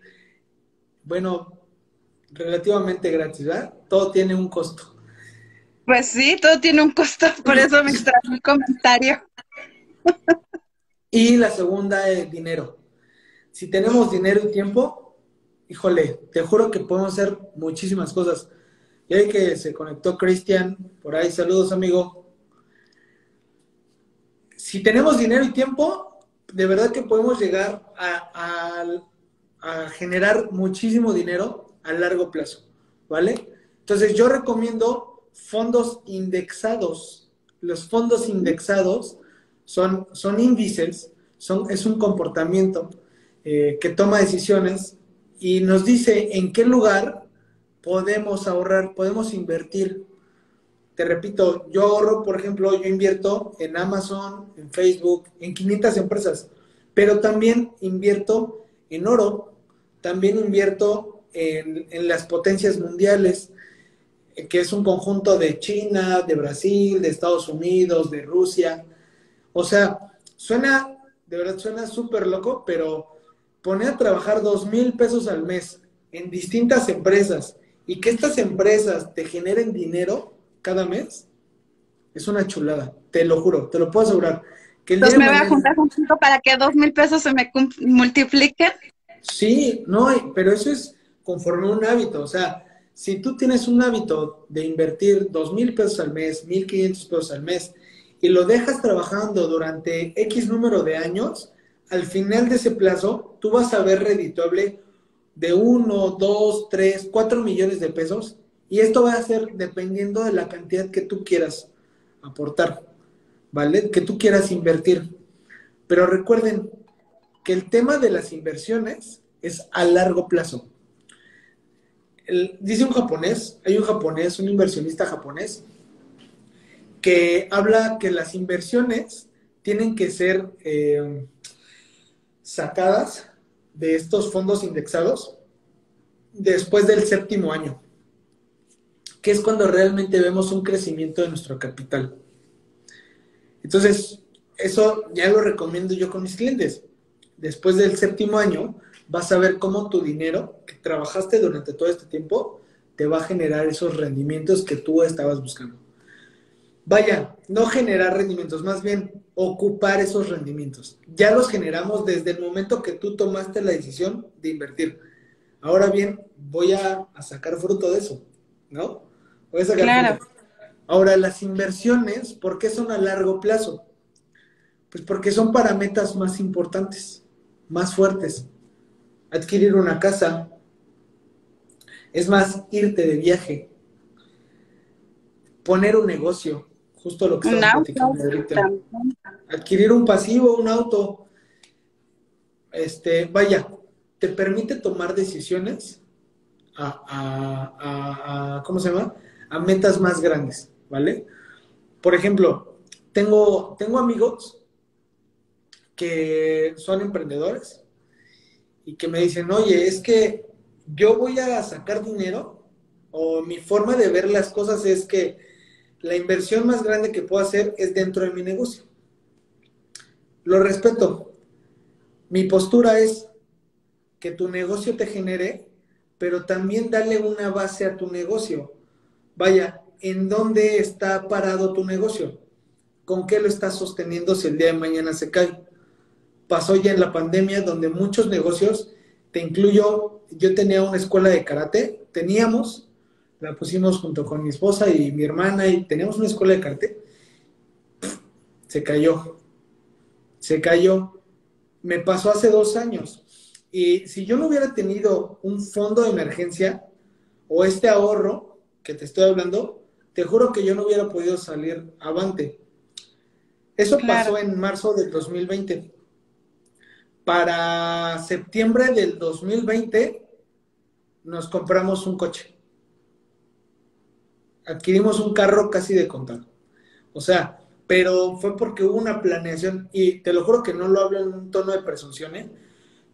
bueno, relativamente gratis, ¿verdad? Todo tiene un costo. Pues sí, todo tiene un costo, por eso me extraño el comentario. Y la segunda es dinero. Si tenemos dinero y tiempo, híjole, te juro que podemos hacer muchísimas cosas. Y ahí que se conectó Cristian, por ahí, saludos amigo. Si tenemos dinero y tiempo, de verdad que podemos llegar a, generar muchísimo dinero a largo plazo, ¿vale? Entonces yo recomiendo fondos indexados. Los fondos indexados son, son índices, son, es un comportamiento eh, que toma decisiones y nos dice en qué lugar podemos ahorrar, podemos invertir. Te repito, yo ahorro, por ejemplo, yo invierto en Amazon, en Facebook, en 500 empresas, pero también invierto en oro, también invierto en, en las potencias mundiales, que es un conjunto de China, de Brasil, de Estados Unidos, de Rusia. O sea, suena, de verdad suena súper loco, pero poner a trabajar dos mil pesos al mes en distintas empresas y que estas empresas te generen dinero cada mes, es una chulada, te lo juro, te lo puedo asegurar. Que Entonces me voy a juntar contigo para que dos mil pesos se me multipliquen. Sí, no, pero eso es conforme un hábito, o sea, si tú tienes un hábito de invertir dos mil pesos al mes, mil quinientos pesos al mes, y lo dejas trabajando durante X número de años, al final de ese plazo, tú vas a ver redituable de uno, dos, tres, cuatro millones de pesos, y esto va a ser dependiendo de la cantidad que tú quieras aportar, ¿vale? Que tú quieras invertir. Pero recuerden que el tema de las inversiones es a largo plazo. Dice un japonés, hay un japonés, un inversionista japonés, que habla que las inversiones tienen que ser eh, sacadas de estos fondos indexados después del séptimo año, que es cuando realmente vemos un crecimiento de nuestro capital. Entonces, eso ya lo recomiendo yo con mis clientes. Después del séptimo año, vas a ver cómo tu dinero que trabajaste durante todo este tiempo te va a generar esos rendimientos que tú estabas buscando. Vaya, no generar rendimientos, más bien ocupar esos rendimientos. Ya los generamos desde el momento que tú tomaste la decisión de invertir. Ahora bien, voy a, sacar fruto de eso, ¿no? Voy a sacar claro. fruto. Ahora, las inversiones, ¿por qué son a largo plazo? Pues porque son para metas más importantes, más fuertes. Adquirir una casa, es más, irte de viaje, poner un negocio, justo lo que estamos platicando ahorita. Adquirir un pasivo, un auto, este, vaya, te permite tomar decisiones a, ¿cómo se llama? A metas más grandes, ¿vale? Por ejemplo, tengo, tengo amigos que son emprendedores y que me dicen, oye, es que yo voy a sacar dinero o mi forma de ver las cosas es que la inversión más grande que puedo hacer es dentro de mi negocio. Lo respeto. Mi postura es que tu negocio te genere, pero también dale una base a tu negocio. Vaya, ¿en dónde está parado tu negocio? ¿Con qué lo estás sosteniendo si el día de mañana se cae? Pasó ya en la pandemia donde muchos negocios, te incluyo, yo tenía una escuela de karate, teníamos, la pusimos junto con mi esposa y mi hermana y teníamos una escuela de karate. Se cayó. Se cayó. Me pasó hace dos años. Y si yo no hubiera tenido un fondo de emergencia o este ahorro que te estoy hablando, te juro que yo no hubiera podido salir avante. Eso pasó en marzo del 2020. Para septiembre del 2020 nos compramos un coche adquirimos un carro casi de contado. O sea, pero fue porque hubo una planeación, y te lo juro que no lo hablo en un tono de presunción, ¿eh?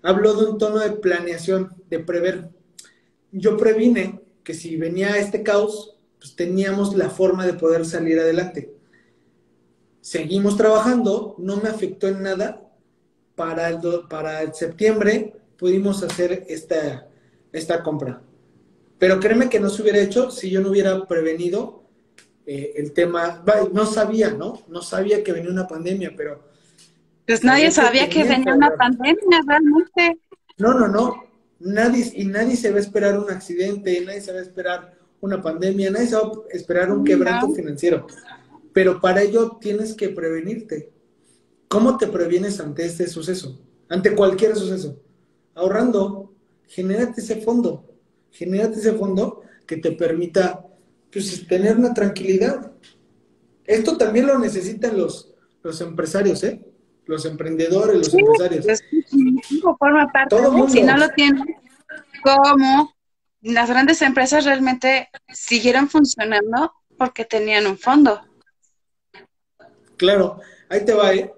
hablo de un tono de planeación, de prever. Yo previne que si venía este caos, pues teníamos la forma de poder salir adelante. Seguimos trabajando, no me afectó en nada. Para el, para el septiembre pudimos hacer esta, esta compra. Pero créeme que no se hubiera hecho si yo no hubiera prevenido eh, el tema. No sabía, ¿no? No sabía que venía una pandemia, pero. Pues nadie sabía que, venía una pandemia, realmente. No, no, no. Nadie, y nadie se va a esperar un accidente, nadie se va a esperar una pandemia, nadie se va a esperar un quebranto financiero. Pero para ello tienes que prevenirte. ¿Cómo te previenes ante este suceso? Ante cualquier suceso. Ahorrando, genérate ese fondo genérate ese fondo que te permita pues, tener una tranquilidad. Esto también lo necesitan los, los empresarios, ¿eh? Los emprendedores, los empresarios. forma parte. Si no lo tienen, ¿cómo? Las grandes empresas realmente siguieron funcionando porque tenían un fondo. Claro, ahí te va, ¿eh?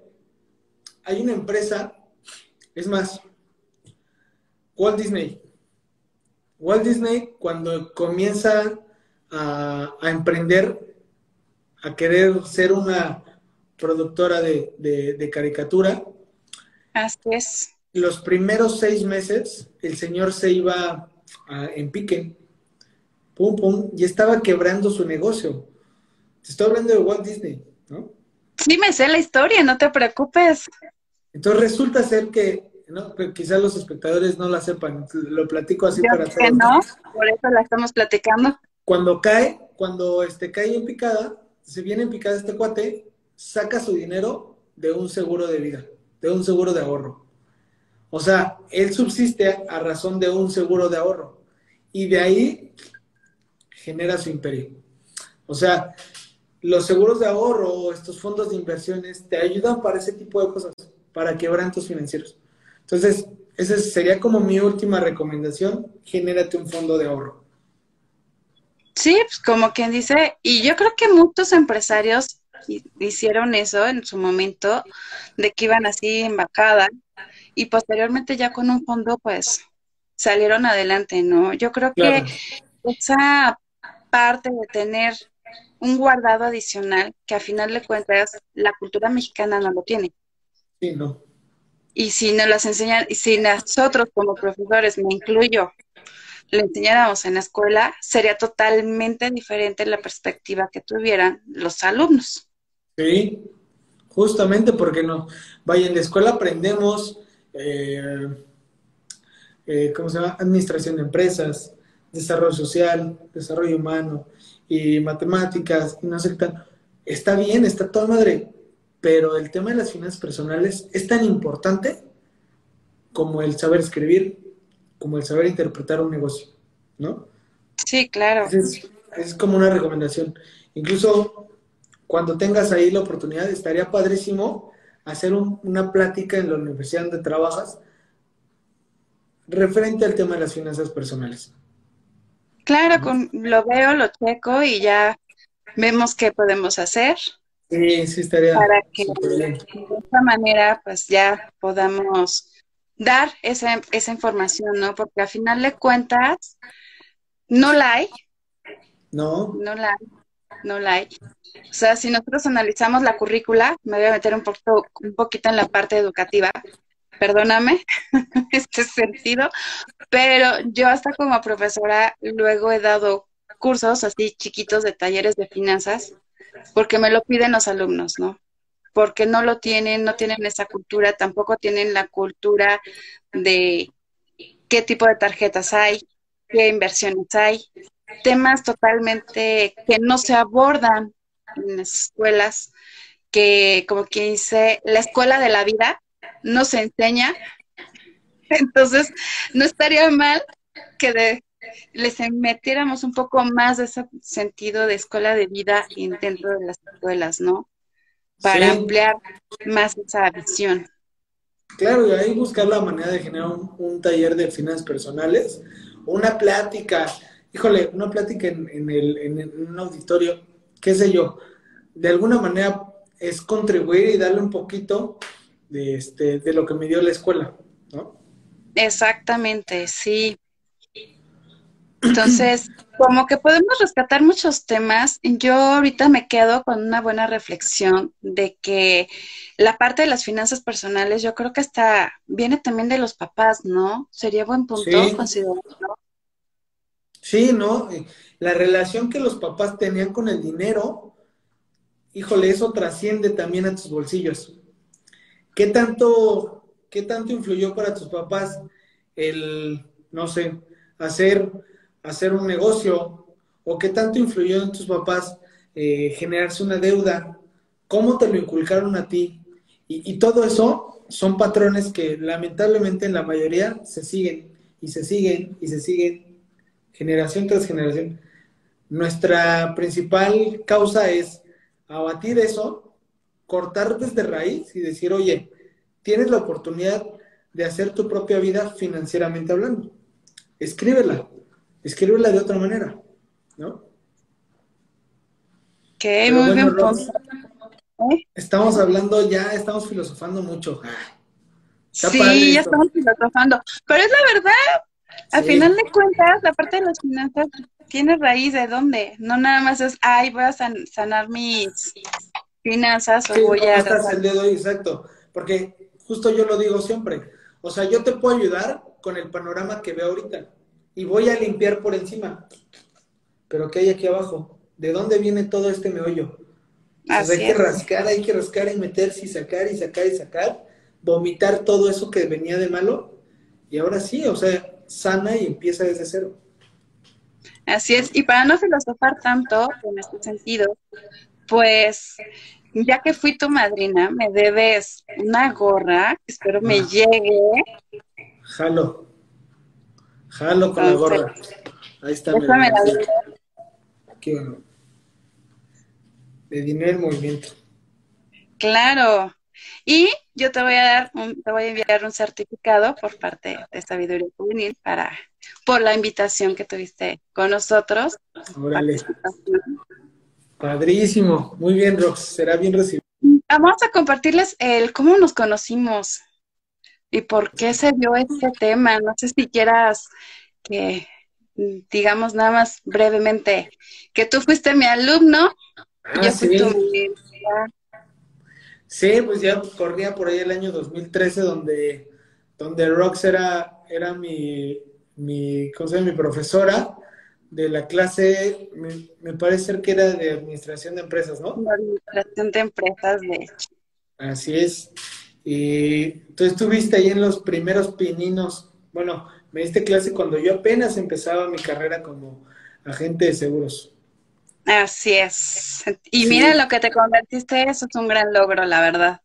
Hay una empresa, es más, Walt Disney. Walt Disney, cuando comienza a, emprender, a querer ser una productora de, caricatura, Así es. Los primeros seis meses, el señor se iba en pique. pum, pum, y estaba quebrando su negocio. Te estoy hablando de Walt Disney, ¿no? Sí, me sé la historia, no te preocupes. Entonces resulta ser que, ¿no? quizás los espectadores no la sepan, lo platico así Yo para que no, por eso la estamos platicando. Cuando cae, cuando este, cae en picada, se viene en picada este cuate, saca su dinero de un seguro de vida, de un seguro de ahorro. O sea, él subsiste a razón de un seguro de ahorro. Y de ahí genera su imperio. O sea, los seguros de ahorro, estos fondos de inversiones, te ayudan para ese tipo de cosas, para quebrantos financieros. Entonces, esa sería como mi última recomendación, genérate un fondo de ahorro. Sí, pues como quien dice, y yo creo que muchos empresarios hicieron eso en su momento, de que iban así en bajada, y posteriormente ya con un fondo, pues salieron adelante, ¿no? Yo creo que esa parte de tener un guardado adicional, que a final de cuentas la cultura mexicana no lo tiene. Sí, no. Y si nos las enseñan, y si nosotros como profesores, me incluyo, le enseñáramos en la escuela, sería totalmente diferente la perspectiva que tuvieran los alumnos. Sí, justamente porque no. Vaya, en la escuela aprendemos, eh, eh, ¿cómo se llama? Administración de empresas, desarrollo social, desarrollo humano y matemáticas y no sé qué Está bien, está toda madre, pero el tema de las finanzas personales es tan importante como el saber escribir, como el saber interpretar un negocio, ¿no? Sí, claro. Es, como una recomendación. Incluso cuando tengas ahí la oportunidad, estaría padrísimo hacer una plática en la universidad donde trabajas referente al tema de las finanzas personales. Claro, con, lo veo, lo checo y ya vemos qué podemos hacer. Sí, sí estaría. Para que de esta manera pues ya podamos dar esa, esa información, ¿no? Porque al final de cuentas, no la hay. No. No la hay. No la hay. O sea, si nosotros analizamos la currícula, me voy a meter un, poquito, un poquito en la parte educativa, perdóname este sentido, pero yo hasta como profesora luego he dado cursos así chiquitos de talleres de finanzas porque me lo piden los alumnos, ¿no? Porque no lo tienen, no tienen esa cultura, tampoco tienen la cultura de qué tipo de tarjetas hay, qué inversiones hay, temas totalmente que no se abordan en las escuelas, que como quien dice, la escuela de la vida no se enseña. Entonces, no estaría mal que de, les metiéramos un poco más de ese sentido de escuela de vida dentro de las escuelas, ¿no? Para ampliar más esa visión. Claro, y ahí buscar la manera de generar un, taller de finanzas personales, una plática, híjole, una plática en, en, el, en un auditorio, qué sé yo, de alguna manera es contribuir y darle un poquito de, este, de lo que me dio la escuela, ¿no? Exactamente, sí. Entonces, como que podemos rescatar muchos temas. Yo ahorita me quedo con una buena reflexión de que la parte de las finanzas personales, yo creo que hasta viene también de los papás, ¿no? Sería buen punto sí. considerarlo. Sí, ¿no? La relación que los papás tenían con el dinero, híjole, eso trasciende también a tus bolsillos. ¿Qué tanto, qué tanto influyó para tus papás el, no sé, hacer, hacer un negocio? ¿O qué tanto influyó en tus papás eh, generarse una deuda? ¿Cómo te lo inculcaron a ti? Y, y todo eso son patrones que lamentablemente en la mayoría se siguen y se siguen y se siguen generación tras generación. Nuestra principal causa es abatir eso cortar desde raíz y decir, oye, tienes la oportunidad de hacer tu propia vida financieramente hablando. Escríbela, escríbela de otra manera, ¿no? Ok, muy bien. ¿Eh? Estamos hablando ya, estamos filosofando mucho. sí, ya estamos filosofando. Pero es la verdad, al final de cuentas, la parte de las finanzas tiene raíz de dónde. No nada más es, ay, voy a sanar mis finanzas o voy a... el dedo exacto, porque justo yo lo digo siempre, o sea, yo te puedo ayudar con el panorama que veo ahorita y voy a limpiar por encima. pero ¿qué hay aquí abajo? ¿De dónde viene todo este meollo? Así hay que rascar, hay que rascar y meterse y sacar y sacar y sacar, vomitar todo eso que venía de malo, y ahora sí, o sea, sana y empieza desde cero. Así es, y para no filosofar tanto en este sentido, pues ya que fui tu madrina, me debes una gorra, espero me Ah. llegue. Jalo. Jalo con la gorra. Ahí está. La bueno. De dinero en movimiento. Claro. Y yo te voy a dar, un- te voy a enviar un certificado por parte de Sabiduría Juvenil para, por la invitación que tuviste con nosotros. Órale. Padrísimo. Muy bien, Rox. Será bien recibido. Vamos a compartirles el cómo nos conocimos y por qué se dio este tema. No sé si quieras que digamos nada más brevemente que tú fuiste mi alumno Ah, yo fui sí. tu. Sí, pues ya corría por ahí el año 2013 donde, donde Rox era, era mi, mi, ¿cómo se llama? mi profesora de la clase, me, me parece ser que era de administración de empresas, ¿no? de administración de empresas, de hecho. Así es. Y tú estuviste ahí en los primeros pininos. Bueno, me diste clase cuando yo apenas empezaba mi carrera como agente de seguros. Así es. Y Sí. mira lo que te convertiste, eso es un gran logro, la verdad.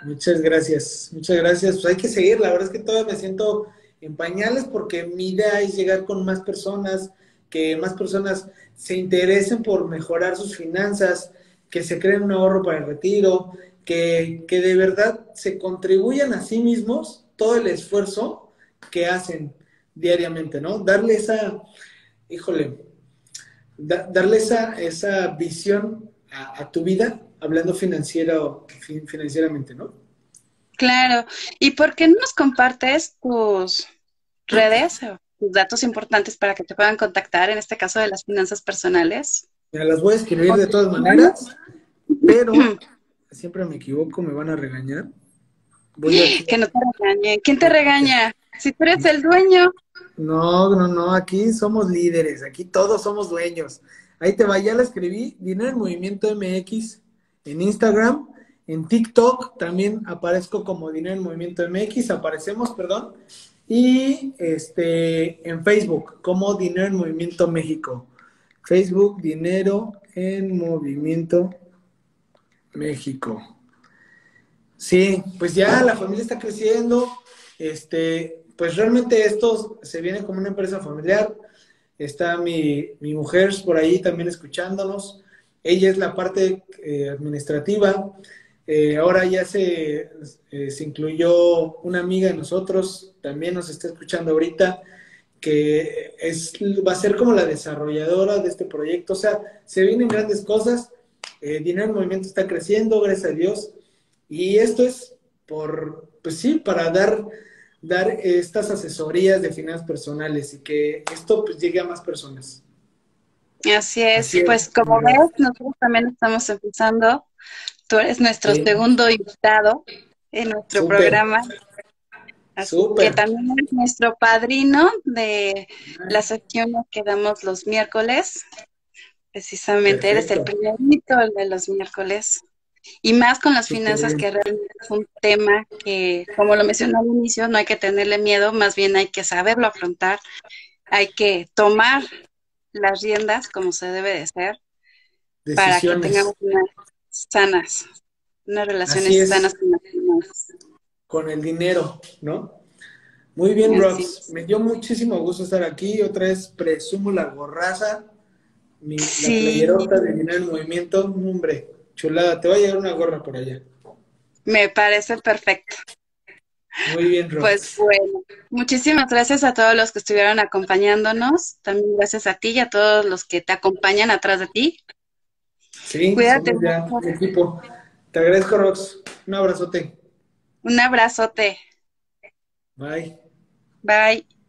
Muchas gracias, muchas gracias. Pues hay que seguir, la verdad es que todavía me siento en pañales porque mi idea es llegar con más personas, que más personas se interesen por mejorar sus finanzas, que se creen un ahorro para el retiro, que, que de verdad se contribuyan a sí mismos todo el esfuerzo que hacen diariamente, ¿no? Darle esa, híjole, da- darle esa, esa visión a, a tu vida, hablando financiero, fin- financieramente, ¿no? Claro. ¿Y por qué no nos compartes tus redes o tus datos importantes para que te puedan contactar, en este caso de las finanzas personales? Mira, las voy a escribir de todas maneras, pero siempre me equivoco, me van a regañar. Voy a... Que no te regañen. ¿Quién te regaña? Si tú eres el dueño. No, no, no, aquí somos líderes, aquí todos somos dueños. Ahí te va, ya la escribí, Dinero en Movimiento MX en Instagram, en TikTok también aparezco como Dinero en Movimiento MX, aparecemos, perdón, y este en Facebook como Dinero en Movimiento México. Facebook, Dinero en Movimiento México. Sí, pues ya la familia está creciendo. Este, pues realmente esto se viene como una empresa familiar. Está mi, mi mujer por ahí también escuchándonos. Ella es la parte eh, administrativa. Eh, ahora ya se, eh, se incluyó una amiga de nosotros, también nos está escuchando ahorita, que es, va a ser como la desarrolladora de este proyecto. O sea, se vienen grandes cosas. Eh, Dinero en Movimiento está creciendo, gracias a Dios. Y esto es por, pues sí, para dar, dar estas asesorías de finanzas personales y que esto pues llegue a más personas. Así es. Así es. Pues como ves, nosotros también estamos empezando. Tú eres nuestro Sí. segundo invitado en nuestro Súper. programa. Así Súper. que también eres nuestro padrino de las sesiones que damos los miércoles. Precisamente eres el primerito el de los miércoles. Y más con las finanzas, bien. que realmente es un tema que, como lo mencioné al inicio, no hay que tenerle miedo, más bien hay que saberlo afrontar, hay que tomar las riendas como se debe de ser para que tengamos unas sanas, unas relaciones es. sanas con las finanzas. con el dinero, ¿no? Muy bien, Rox. Me dio muchísimo gusto estar aquí. Otra vez presumo la gorraza, mi, Sí. la playerota de Dinero en Movimiento. Hombre, chulada. Te va a llegar una gorra por allá. Me parece perfecto. Muy bien, Rox. Pues bueno, muchísimas gracias a todos los que estuvieron acompañándonos. También gracias a ti y a todos los que te acompañan atrás de ti. sí, cuídate ya equipo. Te agradezco, Rox. Un abrazote. Un abrazote. Bye. Bye.